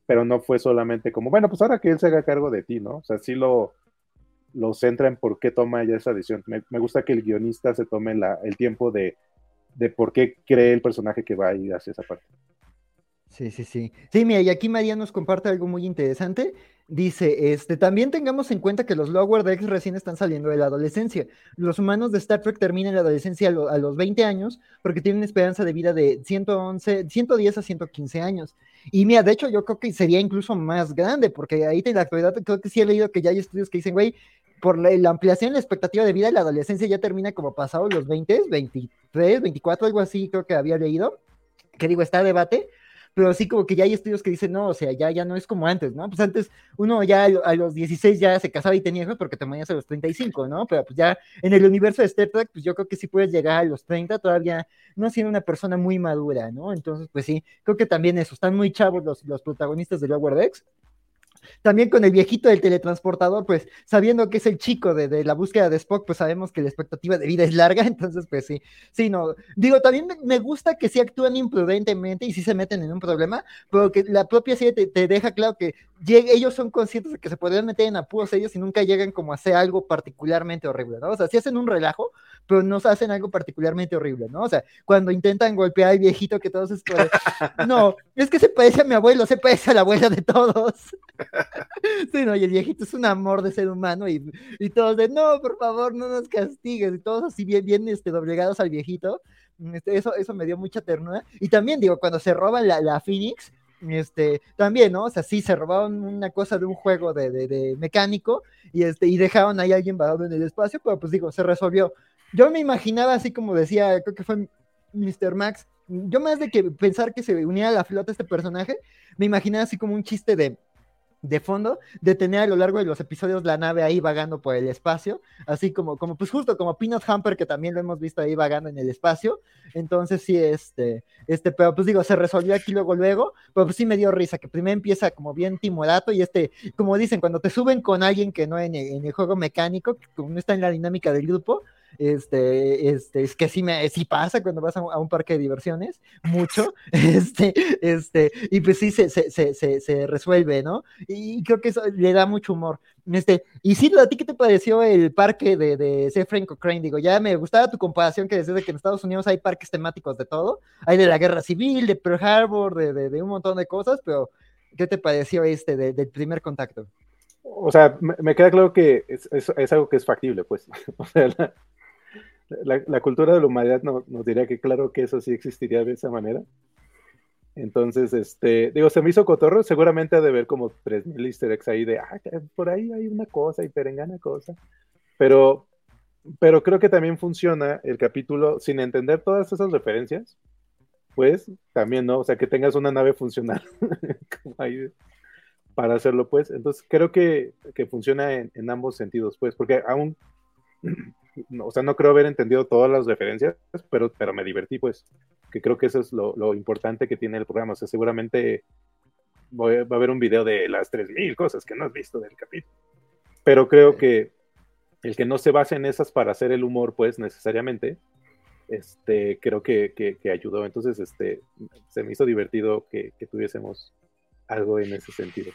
pero no fue solamente como, bueno, pues ahora que él se haga cargo de ti, ¿no? O sea, sí lo, lo centra en por qué toma ella esa decisión. Me, gusta que el guionista se tome el tiempo de, de por qué cree el personaje que va a ir hacia esa parte. Sí, sí, sí. Sí, mira, y aquí María nos comparte algo muy interesante. Dice, este, también tengamos en cuenta que los Lower Decks recién están saliendo de la adolescencia. Los humanos de Star Trek terminan la adolescencia a, los 20 años porque tienen esperanza de vida de 111, 110 a 115 años. Y mira, de hecho yo creo que sería incluso más grande porque ahí en la actualidad creo que sí he leído que ya hay estudios que dicen, güey, por la, ampliación la expectativa de vida de la adolescencia ya termina como pasado los 20, 23, 24, algo así creo que había leído. Que digo, está debate pero así como que ya hay estudios que dicen, no, o sea, ya, ya no es como antes, ¿no? Pues antes uno ya a los 16 ya se casaba y tenía hijos porque te morías a los 35, ¿no? Pero pues ya en el universo de Star Trek, pues yo creo que sí puedes llegar a los 30 todavía no siendo una persona muy madura, ¿no? Entonces, pues sí, creo que también eso, están muy chavos los, los protagonistas de Lower Decks también con el viejito del teletransportador, pues sabiendo que es el chico de, la búsqueda de Spock, pues sabemos que la expectativa de vida es larga, entonces pues sí, sí, no. Digo, también me, gusta que sí actúan imprudentemente y sí se meten en un problema, pero que la propia serie te, deja claro que ellos son conscientes de que se podrían meter en apuros ellos y nunca llegan como a hacer algo particularmente horrible, ¿no? O sea, sí hacen un relajo, pero no hacen algo particularmente horrible, ¿no? O sea, cuando intentan golpear al viejito que todos es no, es que se parece a mi abuelo, se parece a la abuela de todos. sí, no, y el viejito es un amor de ser humano y, y todos de, no, por favor, no nos castigues, y todos así bien, bien este, doblegados al viejito. Este, eso, eso me dio mucha ternura. Y también, digo, cuando se roban la, la Phoenix, este, también, ¿no? O sea, sí, se robaron una cosa de un juego de, de, mecánico y, este, y dejaron ahí a alguien varado en el espacio, pero pues digo, se resolvió. Yo me imaginaba así como decía, creo que fue Mr. Max, yo más de que pensar que se uniera a la flota este personaje, me imaginaba así como un chiste de, de fondo, de tener a lo largo de los episodios la nave ahí vagando por el espacio, así como, como pues justo como Peanut Hamper, que también lo hemos visto ahí vagando en el espacio. Entonces sí, este, este, pero pues digo, se resolvió aquí luego, luego, pero pues sí me dio risa, que primero empieza como bien timorato y este, como dicen, cuando te suben con alguien que no en en el juego mecánico, que no está en la dinámica del grupo, este, este, es que sí, me, sí pasa cuando vas a, un parque de diversiones, mucho, este, este, y pues sí se, se, se, se, resuelve, ¿no? Y creo que eso le da mucho humor. Este, y sí, ¿a ti qué te pareció el parque de, de Sefren Cochrane? Digo, ya me gustaba tu comparación que decías de que en Estados Unidos hay parques temáticos de todo, hay de la guerra civil, de Pearl Harbor, de, de, de un montón de cosas, pero ¿qué te pareció este del primer contacto? O sea, me, queda claro que es, es, es, algo que es factible, pues. O sea, la, la, cultura de la humanidad nos diría que claro que eso sí existiría de esa manera. Entonces, este, digo, se me hizo cotorro, seguramente ha de ver como 3.000 easter eggs ahí de, ah, por ahí hay una cosa y perengana cosa. Pero, pero creo que también funciona el capítulo sin entender todas esas referencias, pues también, ¿no? O sea, que tengas una nave funcional para hacerlo, pues. Entonces, creo que, que funciona en, en, ambos sentidos, pues, porque aún o sea, no creo haber entendido todas las referencias, pero, pero me divertí, pues, que creo que eso es lo, importante que tiene el programa. O sea, seguramente va a haber un video de las 3.000 cosas que no has visto del capítulo. Pero creo que el que no se base en esas para hacer el humor, pues, necesariamente, este, creo que, que, ayudó. Entonces, este, se me hizo divertido que, que tuviésemos algo en ese sentido.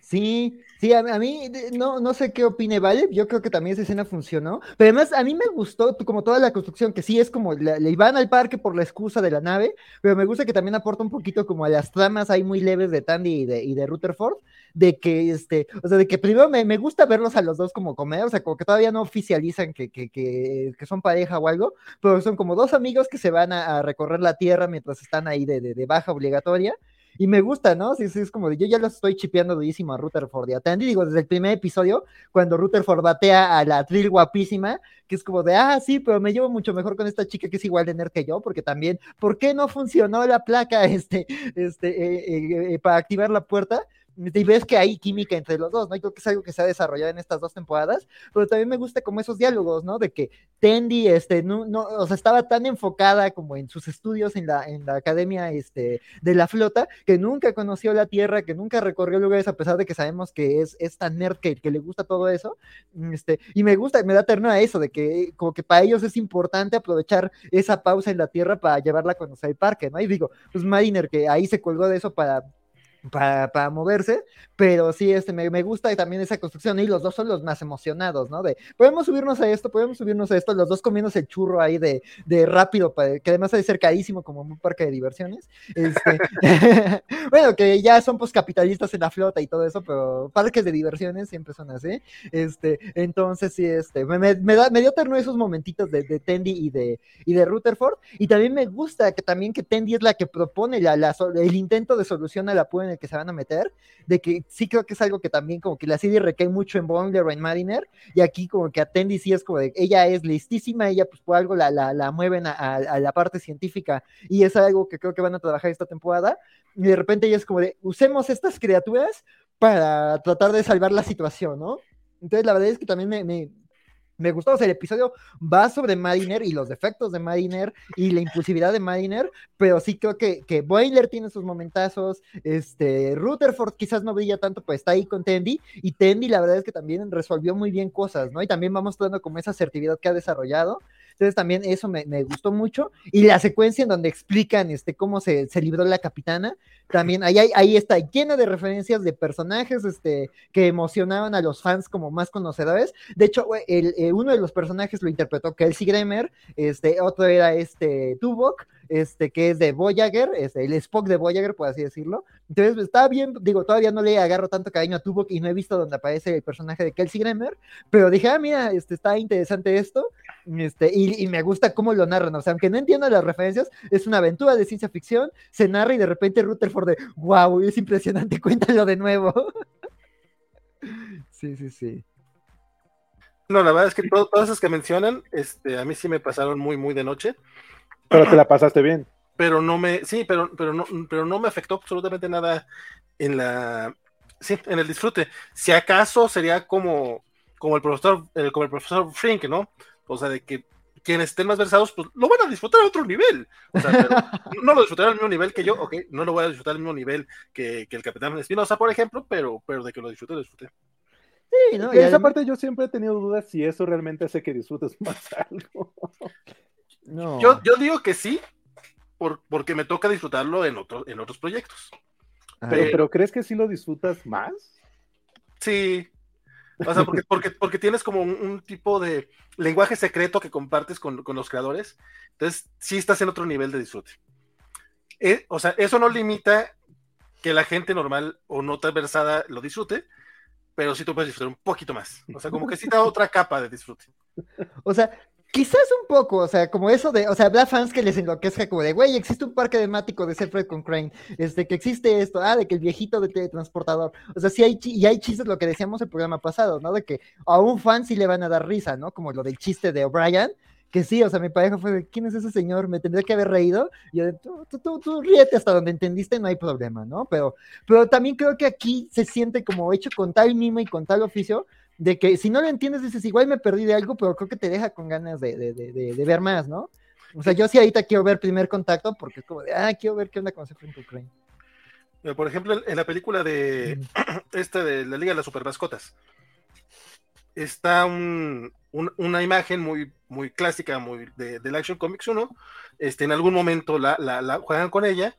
Sí, sí, a, mí no, no sé qué opine Vale, yo creo que también esa escena funcionó, pero además a mí me gustó como toda la construcción, que sí es como le iban al parque por la excusa de la nave, pero me gusta que también aporta un poquito como a las tramas ahí muy leves de Tandy y de, y de Rutherford, de que este, o sea, de que primero me, me, gusta verlos a los dos como comer, o sea, como que todavía no oficializan que, que, que, son pareja o algo, pero son como dos amigos que se van a, recorrer la tierra mientras están ahí de, de baja obligatoria y me gusta, ¿no? Sí, es como de, yo ya lo estoy chipeando durísimo a Rutherford y a digo, desde el primer episodio, cuando Rutherford batea a la Trill guapísima, que es como de, ah, sí, pero me llevo mucho mejor con esta chica que es igual de nerd que yo, porque también, ¿por qué no funcionó la placa este, este, eh, eh, eh, para activar la puerta? Y ves que hay química entre los dos, ¿no? Y creo que es algo que se ha desarrollado en estas dos temporadas, pero también me gusta como esos diálogos, ¿no? De que Tendi, este, no, no, o sea, estaba tan enfocada como en sus estudios en la, en la academia, este, de la flota, que nunca conoció la Tierra, que nunca recorrió lugares, a pesar de que sabemos que es, es tan nerd que, le gusta todo eso, este, y me gusta, me da ternura eso, de que como que para ellos es importante aprovechar esa pausa en la Tierra para llevarla a conocer el parque, ¿no? Y digo, pues Mariner, que ahí se colgó de eso para para, para, moverse, pero sí, este, me, me, gusta también esa construcción y los dos son los más emocionados, ¿no? De, podemos subirnos a esto, podemos subirnos a esto, los dos comiéndose el churro ahí de, de rápido, que además ha de ser carísimo como un parque de diversiones. Este, bueno, que ya son pues capitalistas en la flota y todo eso, pero parques de diversiones siempre son así. Este, entonces sí, este, me, me, da, me dio ternura esos momentitos de, de Tendy y de, y de Rutherford, y también me gusta que también que Tendy es la que propone la, la, el intento de solución a la pura el que se van a meter, de que sí creo que es algo que también como que la serie recae mucho en Bondler o en Mariner, y aquí como que Atendi sí es como de, ella es listísima, ella pues por algo la, la, la mueven a, a, la parte científica, y es algo que creo que van a trabajar esta temporada, y de repente ella es como de, usemos estas criaturas para tratar de salvar la situación, ¿no? Entonces la verdad es que también me, me me gustó, o sea, el episodio va sobre Mariner y los defectos de Mariner y la impulsividad de Mariner, pero sí creo que, que Boiler tiene sus momentazos, este, Rutherford quizás no brilla tanto, pues está ahí con Tendy, y Tendy la verdad es que también resolvió muy bien cosas, ¿no? Y también va mostrando como esa asertividad que ha desarrollado, entonces también eso me, gustó mucho. Y la secuencia en donde explican este, cómo se, se libró la capitana, también ahí, ahí, está llena de referencias de personajes este, que emocionaban a los fans como más conocedores. De hecho, el, el, uno de los personajes lo interpretó Kelsey Grammer, este, otro era este Tuvok, este, que es de Voyager, este, el Spock de Voyager, por así decirlo. Entonces, pues, está bien, digo, todavía no le agarro tanto cariño a Tuvok y no he visto donde aparece el personaje de Kelsey Grammer, pero dije, ah, mira, este, está interesante esto, este, y, y, me gusta cómo lo narran, o sea, aunque no entiendo las referencias, es una aventura de ciencia ficción, se narra y de repente Rutherford de, wow, es impresionante, cuéntalo de nuevo. sí, sí, sí. No, la verdad es que todo, todas esas que mencionan, este, a mí sí me pasaron muy, muy de noche. Pero te la pasaste bien. Pero no me, sí, pero, pero no, pero no me afectó absolutamente nada en la, sí, en el disfrute. Si acaso sería como, como el profesor, el, como el profesor Frink, ¿no? O sea, de que quienes estén más versados, pues lo van a disfrutar a otro nivel. O sea, pero no lo disfrutarán al mismo nivel que yo, ok, no lo voy a disfrutar al mismo nivel que, que el Capitán Espinosa, por ejemplo, pero, pero de que lo disfrute, lo disfruté. Sí, ¿no? Y esa parte yo siempre he tenido dudas si eso realmente hace que disfrutes más algo. No. Yo, yo digo que sí, por, porque me toca disfrutarlo en, otro, en otros proyectos. Pero, pero, ¿crees que sí lo disfrutas más? Sí. O sea, porque, porque, porque tienes como un, un, tipo de lenguaje secreto que compartes con, con, los creadores. Entonces, sí estás en otro nivel de disfrute. Eh, o sea, eso no limita que la gente normal o no tan versada lo disfrute, pero sí tú puedes disfrutar un poquito más. O sea, como que sí da otra capa de disfrute. O sea, Quizás un poco, o sea, como eso de, o sea, habrá fans que les enloquezca como de, güey, existe un parque temático de Sefred con Crane, este, que existe esto, ah, de que el viejito de teletransportador, o sea, sí hay, y hay chistes, lo que decíamos el programa pasado, ¿no? De que a un fan sí le van a dar risa, ¿no? Como lo del chiste de O'Brien, que sí, o sea, mi pareja fue de, ¿quién es ese señor? Me tendría que haber reído, y yo de, tú, tú, tú, tú ríete hasta donde entendiste, no hay problema, ¿no? Pero, pero también creo que aquí se siente como hecho con tal mimo y con tal oficio, de que si no lo entiendes, dices, igual me perdí de algo, pero creo que te deja con ganas de, de, de, de ver más, ¿no? O sea, yo sí ahorita quiero ver primer contacto porque es como de, ah, quiero ver qué onda con Frank Crane. Por ejemplo, en la película de este de la Liga de las Super Mascotas, está un, un, una imagen muy, muy clásica muy de, del Action Comics 1. Este, en algún momento la, la, la juegan con ella.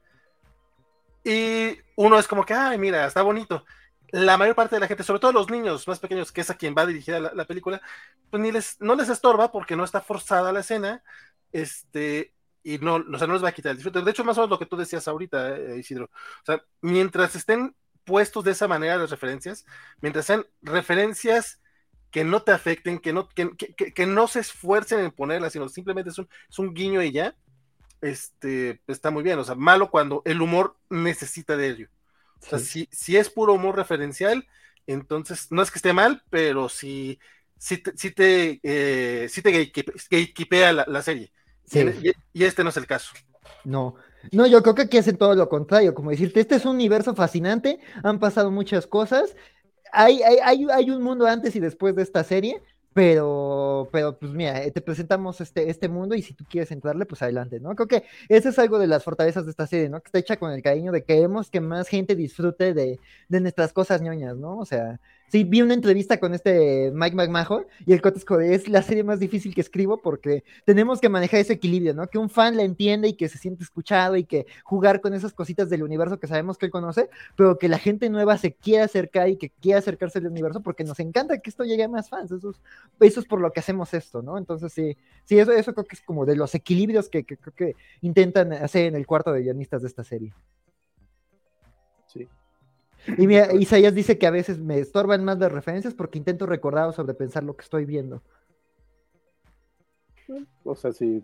Y uno es como que, ay, mira, está bonito la mayor parte de la gente, sobre todo los niños más pequeños, que es a quien va dirigida la, la película, pues ni les, no les estorba porque no está forzada la escena, este, y no, o sea, no les va a quitar el disfrute. De hecho, más o menos lo que tú decías ahorita, eh, Isidro. O sea, mientras estén puestos de esa manera las referencias, mientras sean referencias que no te afecten, que no, que, que, que no se esfuercen en ponerlas, sino simplemente es un, es un guiño y ya, este, está muy bien. O sea, malo cuando el humor necesita de ello. O sea, si, si, es puro humor referencial, entonces no es que esté mal, pero sí, sí te, sí te, eh, te gatekeepea la, la serie. Sí. Y, y, este no es el caso. No. No, yo creo que aquí hacen todo lo contrario, como decirte, este es un universo fascinante, han pasado muchas cosas, hay, hay, hay, hay un mundo antes y después de esta serie, pero, pero pues mira, eh, te presentamos este, este mundo y si tú quieres entrarle, pues adelante, ¿no? Creo que eso es algo de las fortalezas de esta serie, ¿no? Que está hecha con el cariño de que queremos que más gente disfrute de, de nuestras cosas ñoñas, ¿no? O sea, Sí, vi una entrevista con este Mike McMahon y el Cotes es la serie más difícil que escribo porque tenemos que manejar ese equilibrio, ¿no? Que un fan la entienda y que se siente escuchado y que jugar con esas cositas del universo que sabemos que él conoce, pero que la gente nueva se quiera acercar y que quiera acercarse al universo porque nos encanta que esto llegue a más fans. Eso es, por lo que hacemos esto, ¿no? Entonces, sí, sí, eso, eso creo que es como de los equilibrios que, que intentan hacer en el cuarto de guionistas de esta serie. Y mira, Isaías dice que a veces me estorban más las referencias porque intento recordar o sobrepensar lo que estoy viendo. O sea, sí.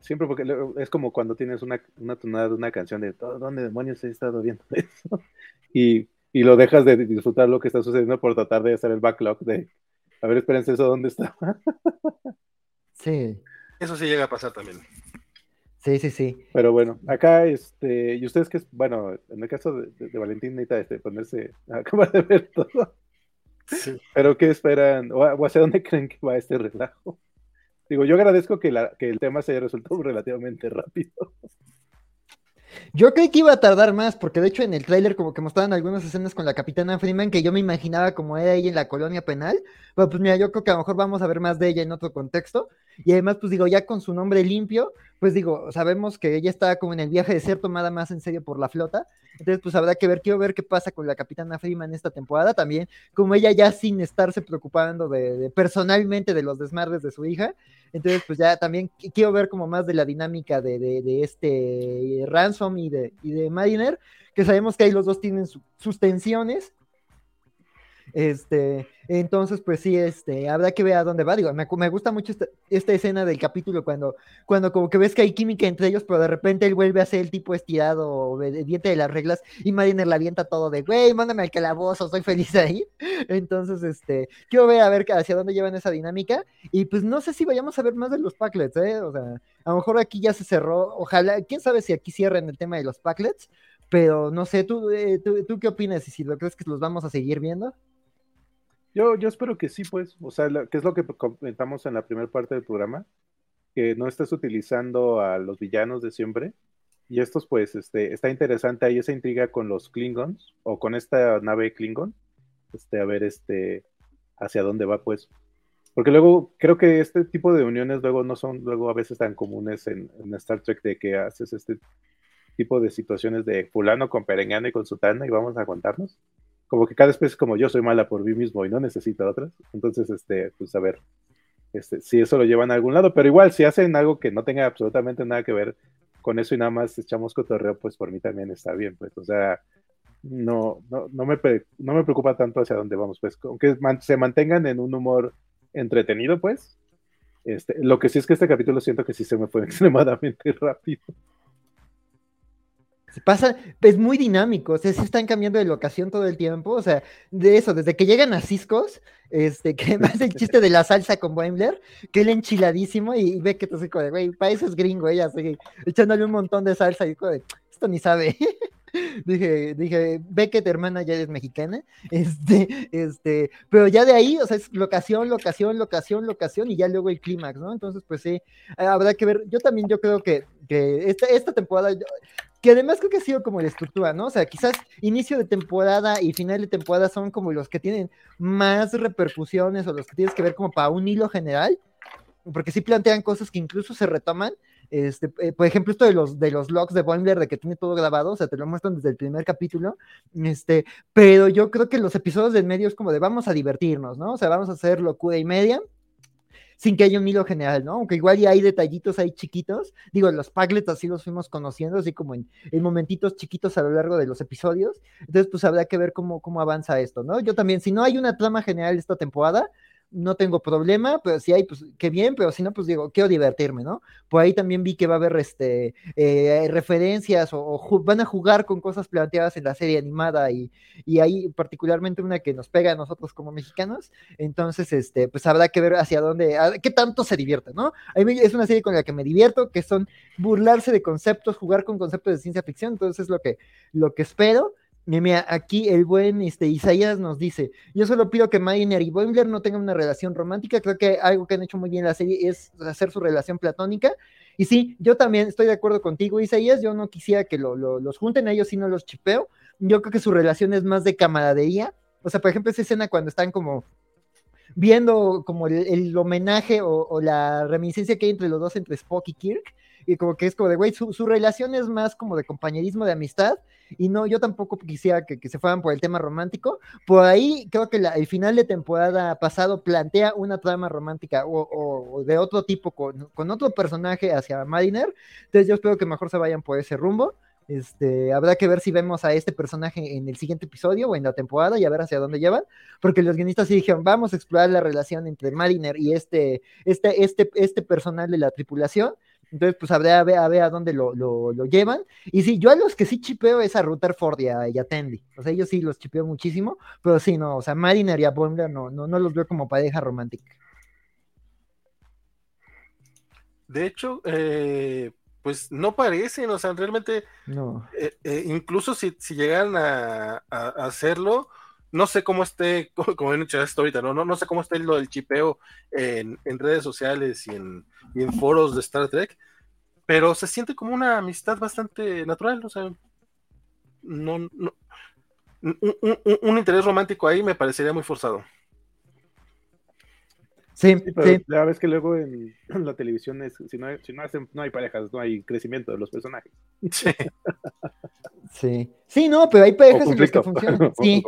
siempre porque es como cuando tienes una, una tonada de una canción de ¿dónde demonios he estado viendo eso? Y, y lo dejas de disfrutar lo que está sucediendo por tratar de hacer el backlog de a ver, espérense eso, ¿dónde está? sí. Eso sí llega a pasar también. Sí, sí, sí. Pero bueno, acá, este, y ustedes que, bueno, en el caso de, Valentín necesita este, ponerse a acabar de ver todo. Sí. Pero ¿qué esperan? O, hacia dónde creen que va este relajo? Digo, yo agradezco que, la, que el tema se haya resuelto relativamente rápido. Yo creí que iba a tardar más, porque de hecho en el tráiler como que mostraban algunas escenas con la capitana Freeman que yo me imaginaba como era ella en la colonia penal, pero pues mira, yo creo que a lo mejor vamos a ver más de ella en otro contexto, y además pues digo, ya con su nombre limpio, pues digo, sabemos que ella estaba como en el viaje de ser tomada más en serio por la flota, entonces pues habrá que ver, quiero ver qué pasa con la capitana Freeman esta temporada también, como ella ya sin estarse preocupando de, personalmente de los desmadres de su hija, entonces pues ya también quiero ver como más de la dinámica de, de, este Ransom y de, y de Mariner, que sabemos que ahí los dos tienen sus tensiones, este, entonces, pues sí, este, habrá que ver a dónde va. Digo, me, me gusta mucho esta, escena del capítulo cuando, cuando como que ves que hay química entre ellos, pero de repente él vuelve a ser el tipo estirado, obediente de las reglas, y Mariner la avienta todo de, güey, mándame al calabozo, soy feliz ahí. Entonces, este, quiero ver a ver hacia dónde llevan esa dinámica. Y pues no sé si vayamos a ver más de los packlets, ¿eh? O sea, a lo mejor aquí ya se cerró, ojalá, quién sabe si aquí cierren el tema de los packlets, pero no sé, ¿tú, eh, tú, ¿tú qué opinas? ¿Y si lo crees que los vamos a seguir viendo? Yo, yo espero que sí, pues, o sea, que es lo que comentamos en la primera parte del programa, que no estés utilizando a los villanos de siempre. Y estos, pues, este, está interesante ahí esa intriga con los Klingons, o con esta nave Klingon, este, a ver, este, hacia dónde va, pues. Porque luego, creo que este tipo de uniones luego no son, luego a veces tan comunes en, Star Trek de que haces este tipo de situaciones de fulano con perengano y con sutana y vamos a contarnos como que cada especie como yo soy mala por mí mismo y no necesito otras. Entonces, este, pues a ver, este, si eso lo llevan a algún lado, pero igual si hacen algo que no tenga absolutamente nada que ver con eso y nada más echamos cotorreo, pues por mí también está bien, pues, o sea, no, no, no, me, no me preocupa tanto hacia dónde vamos, pues, aunque se mantengan en un humor entretenido, pues, este, lo que sí es que este capítulo siento que sí se me fue extremadamente rápido. Se pasa, es muy dinámico, o sea, se están cambiando de locación todo el tiempo, o sea, de eso, desde que llegan a Ciscos, este, que más el chiste de la salsa con Wembley, que él enchiladísimo y, ve que te como de, güey, para eso es gringo, ella sigue echándole un montón de salsa y como de, esto ni sabe. dije, dije, Beckett, hermana, ya eres mexicana, este, este, pero ya de ahí, o sea, es locación, locación, locación, locación, y ya luego el clímax, ¿no? Entonces, pues sí, habrá que ver, yo también, yo creo que, que esta, esta temporada, que además creo que ha sido como la estructura, ¿no? O sea, quizás inicio de temporada y final de temporada son como los que tienen más repercusiones o los que tienes que ver como para un hilo general, porque sí plantean cosas que incluso se retoman. Este, eh, por ejemplo, esto de los, de los logs de Boimler, de que tiene todo grabado, o sea, te lo muestran desde el primer capítulo, este, pero yo creo que los episodios del medio es como de vamos a divertirnos, ¿no? O sea, vamos a hacer locura y media, sin que haya un hilo general, ¿no? Aunque igual ya hay detallitos ahí chiquitos. Digo, los Paglets así los fuimos conociendo, así como en, momentitos chiquitos a lo largo de los episodios. Entonces, pues habrá que ver cómo, cómo avanza esto, ¿no? Yo también, si no hay una trama general esta temporada, no tengo problema, pero si hay, pues qué bien, pero si no, pues digo, quiero divertirme, ¿no? Por ahí también vi que va a haber este, eh, referencias o, van a jugar con cosas planteadas en la serie animada y, y hay particularmente una que nos pega a nosotros como mexicanos, entonces, este, pues habrá que ver hacia dónde, qué tanto se divierte, ¿no? A mí es una serie con la que me divierto, que son burlarse de conceptos, jugar con conceptos de ciencia ficción, entonces es lo que, lo que espero. Mira, aquí el buen este, Isaías nos dice, yo solo pido que Mariner y Boimler no tengan una relación romántica, creo que algo que han hecho muy bien la serie es hacer su relación platónica, y sí, yo también estoy de acuerdo contigo, Isaías, yo no quisiera que los junten a ellos, sino los chipeo, yo creo que su relación es más de camaradería, o sea, por ejemplo, esa escena cuando están como viendo como el, homenaje o, la reminiscencia que hay entre los dos, entre Spock y Kirk, y como que es como de, güey, su, relación es más como de compañerismo, de amistad, y no, yo tampoco quisiera que, se fueran por el tema romántico. Por ahí creo que el final de temporada pasado plantea una trama romántica o, de otro tipo con, con, otro personaje hacia Mariner, entonces yo espero que mejor se vayan por ese rumbo. Este, habrá que ver si vemos a este personaje en el siguiente episodio o en la temporada y a ver hacia dónde llevan, porque los guionistas sí dijeron, vamos a explorar la relación entre Mariner y este, este, este, este personal de la tripulación. Entonces, pues habrá a ver a, ver a dónde lo, lo, llevan. Y sí, yo a los que sí chipeo es a Rutherford y a, y Tandy. O sea, ellos sí los chipeo muchísimo, pero sí, no, o sea, Mariner y a Boimler no, no, no los veo como pareja romántica. De hecho, eh, pues no parecen, o sea, realmente, no. Eh, eh, incluso si, si llegan a, hacerlo, no sé cómo esté, como, he dicho esto ahorita, ¿no? No, no sé cómo esté lo del chipeo en, redes sociales y en, foros de Star Trek, pero se siente como una amistad bastante natural, o sea, no, no un interés romántico ahí me parecería muy forzado. Sí, pero ya ves que luego en, la televisión es, si no, hay, si no, hacen, no hay parejas, no hay crecimiento de los personajes. Sí. sí. Sí, no, pero hay parejas en las que funcionan. Sí.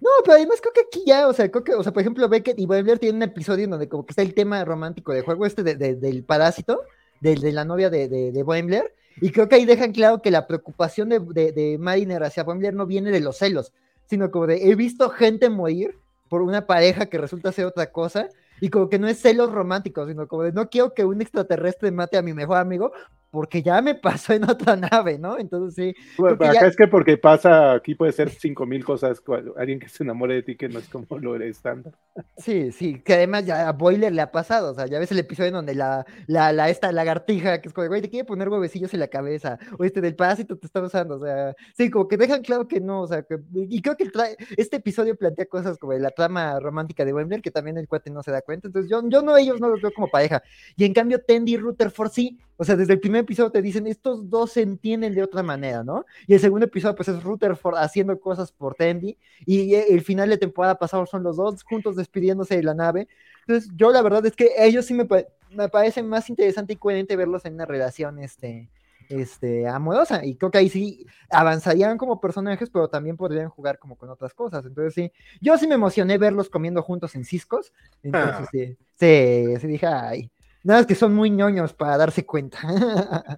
No, pero además creo que aquí ya, o sea, creo que, o sea, por ejemplo, Beckett y Boimler tienen un episodio en donde como que está el tema romántico de juego este de, del parásito, de, de, la novia de, de, Boimler, y creo que ahí dejan claro que la preocupación de, de, Mariner hacia Boimler no viene de los celos, sino como de he visto gente morir por una pareja que resulta ser otra cosa, y como que no es celos románticos, sino como de no quiero que un extraterrestre mate a mi mejor amigo porque ya me pasó en otra nave, ¿no? Entonces sí. Bueno, acá es que porque pasa, aquí puede ser cinco mil cosas, alguien que se enamore de ti que no es como lo estándar. Sí, sí, que además ya a Boiler le ha pasado, o sea, ya ves el episodio en donde la, la, la esta lagartija, que es como, güey, te quiere poner huevecillos en la cabeza, o este del parásito te está usando, o sea, sí, como que dejan claro que no, o sea, que, y creo que este episodio plantea cosas como la trama romántica de Boimler, que también el cuate no se da cuenta, entonces yo, yo no, ellos no los veo como pareja, y en cambio Tendy y Rutherford sí, o sea, desde el primer episodio te dicen, estos dos se entienden de otra manera, ¿no? Y el segundo episodio, pues es Rutherford haciendo cosas por Tandy, y el final de temporada pasado son los dos juntos despidiéndose de la nave. Entonces, yo la verdad es que ellos sí me, me parece más interesante y coherente verlos en una relación, este, este, amorosa. Y creo que ahí sí avanzarían como personajes, pero también podrían jugar como con otras cosas. Entonces sí, yo sí me emocioné verlos comiendo juntos en Ciscos. Entonces ah. sí, sí, sí dije, ay, Nada, es que son muy ñoños para darse cuenta.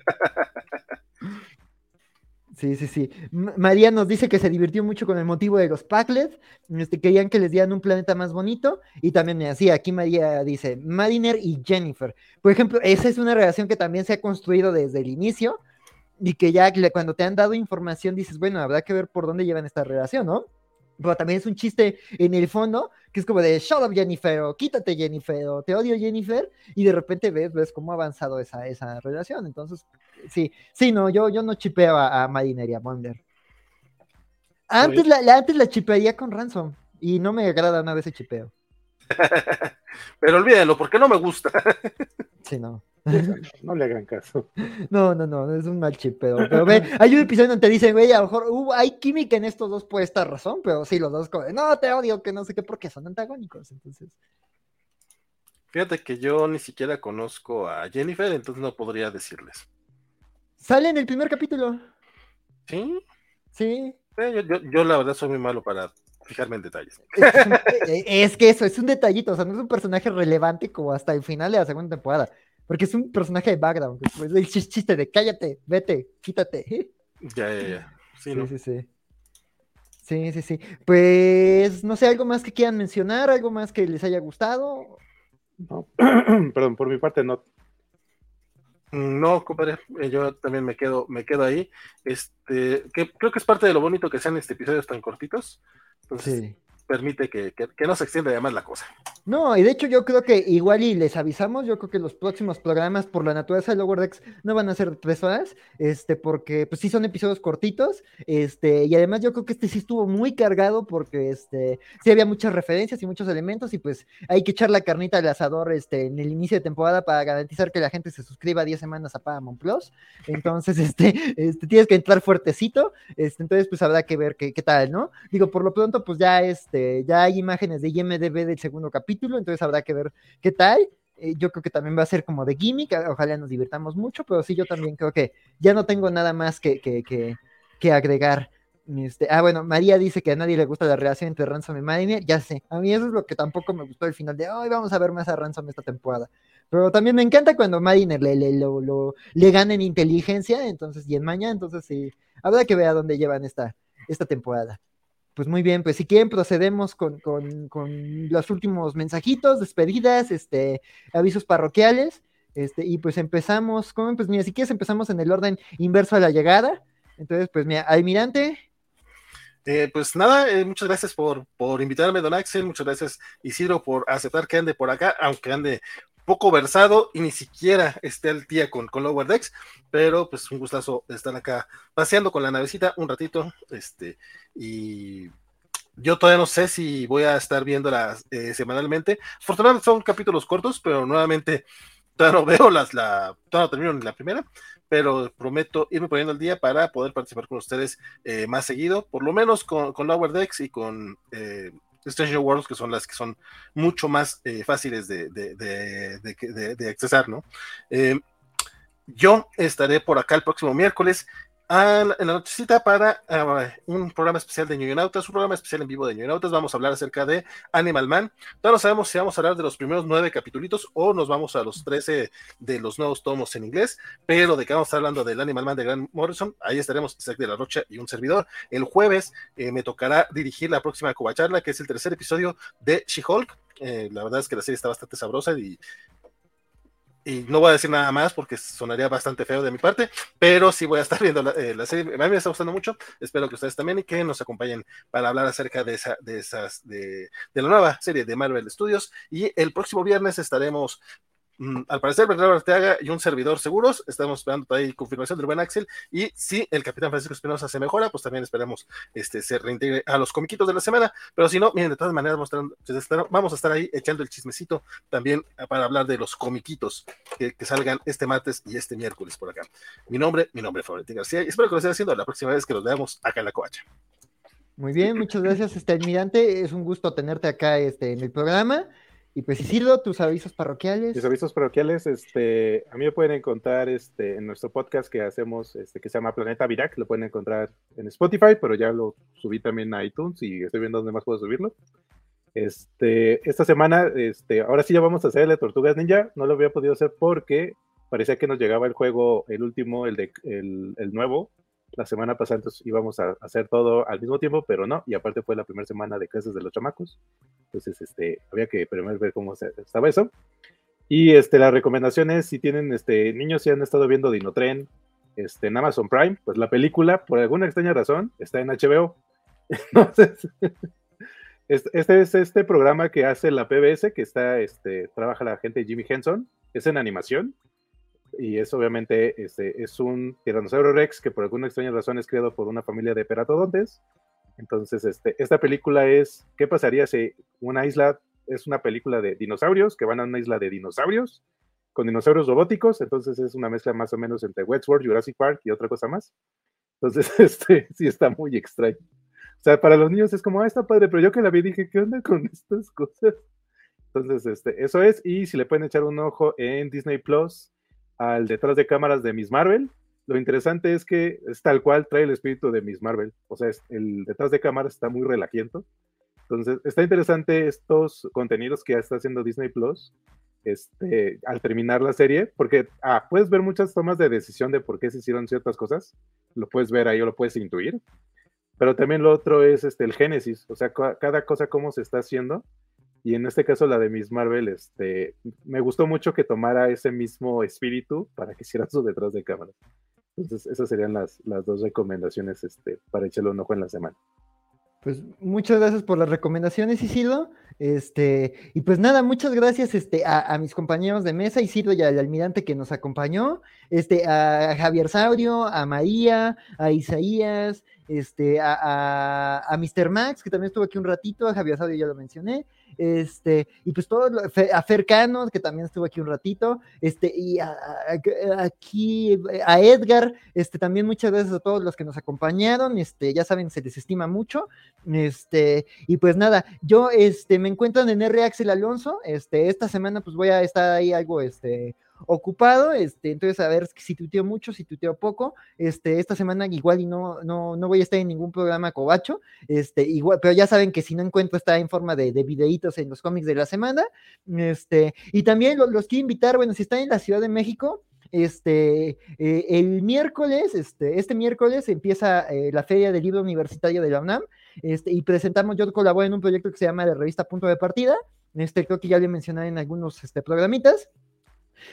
Sí, sí, sí. María nos dice que se divirtió mucho con el motivo de los Packlet. Este, querían que les dieran un planeta más bonito. Y también me decía, aquí María dice, Mariner y Jennifer. Por ejemplo, esa es una relación que también se ha construido desde el inicio. Y que ya cuando te han dado información dices, bueno, habrá que ver por dónde llevan esta relación, ¿no? Pero también es un chiste en el fondo, que es como de shut up Jennifer, o quítate Jennifer, o te odio Jennifer, y de repente ves, ves cómo ha avanzado esa, esa relación. Entonces, sí, sí, no, yo, yo no chipeo a, a Mariner y a Bonder. Antes la, antes la chipearía con Ransom, y no me agrada nada ese chipeo. Pero olvídenlo, porque no me gusta. sí, no. No, le hagan caso. No, no, no, es un mal chipeo. Pero ve, hay un episodio donde te dicen, güey, a lo mejor uh, hay química en estos dos por esta razón, pero sí, los dos como, no, te odio, que no sé qué, porque son antagónicos. Entonces. Fíjate que yo ni siquiera conozco a Jennifer, entonces no podría decirles. Sale en el primer capítulo. ¿Sí? Sí. Eh, yo, yo, la verdad soy muy malo para fijarme en detalles. Es, que eso, es un detallito, o sea, no es un personaje relevante como hasta el final de la segunda temporada. Porque es un personaje de background. Es el chiste de cállate, vete, quítate. Ya, ya, ya. Sí, sí, sí, Sí, sí, sí. Pues no sé, algo más que quieran mencionar, algo más que les haya gustado. No, perdón, por mi parte no. No, compadre, eh, yo también me quedo, me quedo ahí. Este, que creo que es parte de lo bonito que sean este episodios tan cortitos. Entonces, sí permite que, no se extienda además la cosa. No, y de hecho yo creo que igual y les avisamos, yo creo que los próximos programas por la naturaleza de Lower Decks no van a ser tres horas, este, porque pues sí son episodios cortitos, este, y además yo creo que este sí estuvo muy cargado porque este, sí había muchas referencias y muchos elementos y pues hay que echar la carnita al asador este, en el inicio de temporada para garantizar que la gente se suscriba 10 semanas a Paramount Plus, entonces este, este, tienes que entrar fuertecito, este, entonces pues habrá que ver qué, qué tal, ¿no? Digo, por lo pronto pues ya este, este, ya hay imágenes de IMDB del segundo capítulo, entonces habrá que ver qué tal. Eh, yo creo que también va a ser como de gimmick, ojalá nos divirtamos mucho, pero sí, yo también creo que ya no tengo nada más que, que, agregar. Este, ah, bueno, María dice que a nadie le gusta la relación entre Ransom y Mariner, ya sé, a mí eso es lo que tampoco me gustó al final de hoy, vamos a ver más a Ransom esta temporada. Pero también me encanta cuando Mariner le, le, le gana en inteligencia, entonces, y en mañana, entonces sí, habrá que ver a dónde llevan esta, esta temporada. Pues muy bien, pues si quieren procedemos con, los últimos mensajitos, despedidas, este, avisos parroquiales, este, y pues empezamos, con, pues mira, si quieres empezamos en el orden inverso a la llegada. Entonces, pues mira, Almirante. Eh, pues nada, eh, muchas gracias por, por invitarme, don Axel, muchas gracias Isidro por aceptar que ande por acá, aunque ande poco versado y ni siquiera esté al día con, con Lower Decks, pero pues un gustazo estar acá paseando con la navecita un ratito, este, y yo todavía no sé si voy a estar viéndolas eh, semanalmente. Afortunadamente son capítulos cortos, pero nuevamente todavía no veo las, la, todavía no termino ni la primera, pero prometo irme poniendo al día para poder participar con ustedes eh, más seguido, por lo menos con, con Lower Decks y con eh, Stranger Worlds, que son las que son mucho más eh, fáciles de, de, de, de, accesar, ¿no? Eh, yo estaré por acá el próximo miércoles en la nochecita para ah, un programa especial de Ñoñonautas, un programa especial en vivo de Ñoñonautas. Vamos a hablar acerca de Animal Man. No sabemos si vamos a hablar de los primeros nueve capítulos o nos vamos a los trece de los nuevos tomos en inglés, pero de que vamos a estar hablando del Animal Man de Grant Morrison, ahí estaremos Isaac de la Rocha y un servidor. El jueves eh, me tocará dirigir la próxima Cobacharla, que es el tercer episodio de She-Hulk. Eh, la verdad es que la serie está bastante sabrosa y y no voy a decir nada más porque sonaría bastante feo de mi parte, pero sí voy a estar viendo la, eh, serie. A mí me está gustando mucho. Espero que ustedes también y que nos acompañen para hablar acerca de esa, de esas, de, de la nueva serie de Marvel Studios. Y el próximo viernes estaremos al parecer, Bernardo Arteaga y un servidor seguros. Estamos esperando ahí confirmación del buen Axel. Y si el capitán Francisco Espinosa se mejora, pues también esperamos este, se reintegre a los comiquitos de la semana. Pero si no, miren, de todas maneras, vamos a estar ahí echando el chismecito también para hablar de los comiquitos que, salgan este martes y este miércoles por acá. Mi nombre, mi nombre es Florentín García y espero que lo esté haciendo la próxima vez que nos veamos acá en la coacha. Muy bien, muchas gracias, este almirante. Es un gusto tenerte acá este, en el programa. Y pues Isidro, tus avisos parroquiales. Mis avisos parroquiales, este, a mí me pueden encontrar este, en nuestro podcast que hacemos, este, que se llama Planeta Virac, lo pueden encontrar en Spotify, pero ya lo subí también a iTunes y estoy viendo dónde más puedo subirlo. Este, esta semana, este, ahora sí ya vamos a hacer el de Tortugas Ninja, no lo había podido hacer porque parecía que nos llegaba el juego, el último, el, de, el, el nuevo, la semana pasada entonces íbamos a hacer todo al mismo tiempo, pero no, y aparte fue la primera semana de clases de los chamacos, entonces este, había que primero ver cómo estaba eso. Y este, la recomendación es, si tienen este, niños y han estado viendo Dinotren este, en Amazon Prime, pues la película, por alguna extraña razón, está en HBO. Entonces, este es este programa que hace la PBS, que está, este, trabaja la gente Jimmy Henson, es en animación, y es obviamente este, es un tiranosaurio rex que por alguna extraña razón es creado por una familia de peratodontes. Entonces, este, esta película es, ¿qué pasaría si una isla es una película de dinosaurios que van a una isla de dinosaurios con dinosaurios robóticos? Entonces es una mezcla más o menos entre Westworld, Jurassic Park y otra cosa más. Entonces, este, sí está muy extraño. O sea, para los niños es como, ah, está padre, pero yo que la vi dije, ¿qué onda con estas cosas? Entonces, este, eso es. Y si le pueden echar un ojo en Disney Plus, al detrás de cámaras de Miss Marvel. Lo interesante es que es tal cual trae el espíritu de Miss Marvel. O sea, el detrás de cámaras está muy relajiento. Entonces, está interesante estos contenidos que ya está haciendo Disney Plus este, al terminar la serie, porque ah, puedes ver muchas tomas de decisión de por qué se hicieron ciertas cosas. Lo puedes ver ahí o lo puedes intuir. pero también lo otro es este, el génesis, o sea, cada cosa cómo se está haciendo. Y en este caso la de Miss Marvel, este, me gustó mucho que tomara ese mismo espíritu para que hiciera su detrás de cámara. Entonces, esas serían las, las dos recomendaciones este, para echarle un ojo en la semana. Pues muchas gracias por las recomendaciones, Isidro. Este, y pues nada, muchas gracias este, a, mis compañeros de mesa, Isidro y al almirante que nos acompañó, este, a Javier Saurio, a María, a Isaías, este, a, a, a Mr. Max, que también estuvo aquí un ratito, a Javier Saurio ya lo mencioné, este, y pues todo, a Fercano, que también estuvo aquí un ratito, este, y aquí a Edgar, este, también muchas gracias a todos los que nos acompañaron, este, ya saben, se les estima mucho, este, y pues nada, yo, este, me encuentro en R. Axel Alonso, este, esta semana pues voy a estar ahí algo, este, ocupado, este, entonces a ver si tuiteo mucho, si tuiteo poco, este, esta semana igual y no, no, no voy a estar en ningún programa cobacho, este, igual, pero ya saben que si no encuentro está en forma de, de videitos en los cómics de la semana, este, y también los, quiero invitar, bueno, si están en la Ciudad de México, este, eh, el miércoles, este, este miércoles empieza eh, la Feria del Libro Universitario de la UNAM, este, y presentamos, yo colaboro en un proyecto que se llama la revista Punto de Partida, este, creo que ya le mencioné en algunos este, programitas,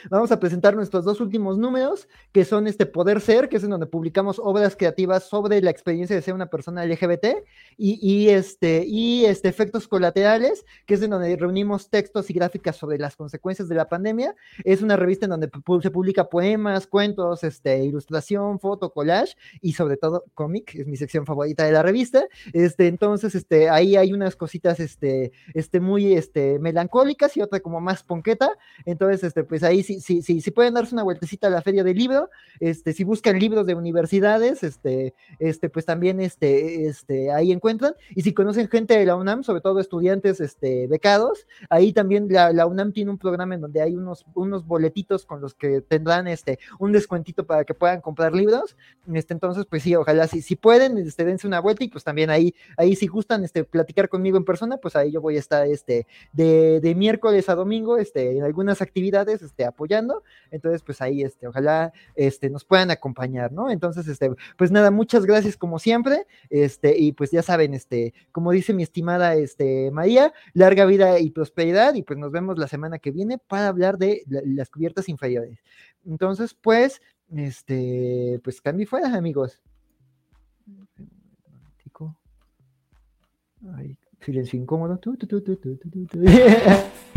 Vamos a presentar nuestros dos últimos números, que son este Poder Ser, que es en donde publicamos obras creativas sobre la experiencia de ser una persona LGBT, y, este, y este Efectos Colaterales, que es en donde reunimos textos y gráficas sobre las consecuencias de la pandemia. Es una revista en donde se publica poemas, cuentos, este, ilustración, foto, collage y sobre todo cómic, es mi sección favorita de la revista. Este, entonces, este, ahí hay unas cositas este, este, muy este, melancólicas y otra como más ponqueta. Entonces, este, pues ahí si, si, pueden darse una vueltecita a la feria del libro, este, si buscan libros de universidades, este, este, pues también este, este, ahí encuentran. Y si conocen gente de la UNAM, sobre todo estudiantes este, becados, ahí también la, la UNAM tiene un programa en donde hay unos, unos boletitos con los que tendrán este, un descuentito para que puedan comprar libros. Este, entonces, pues sí, ojalá si, si pueden, este, dense una vuelta y pues también ahí, ahí si gustan este, platicar conmigo en persona, pues ahí yo voy a estar este, de, de miércoles a domingo este, en algunas actividades este, apoyando. Entonces, pues ahí, este, ojalá este, nos puedan acompañar, ¿no? Entonces, este, pues nada, muchas gracias como siempre. Este, y pues ya saben, este, como dice mi estimada este, María, larga vida y prosperidad. Y pues nos vemos la semana que viene para hablar de las cubiertas inferiores. Entonces, pues, este, pues cambio fuera, amigos. Ay, silencio incómodo.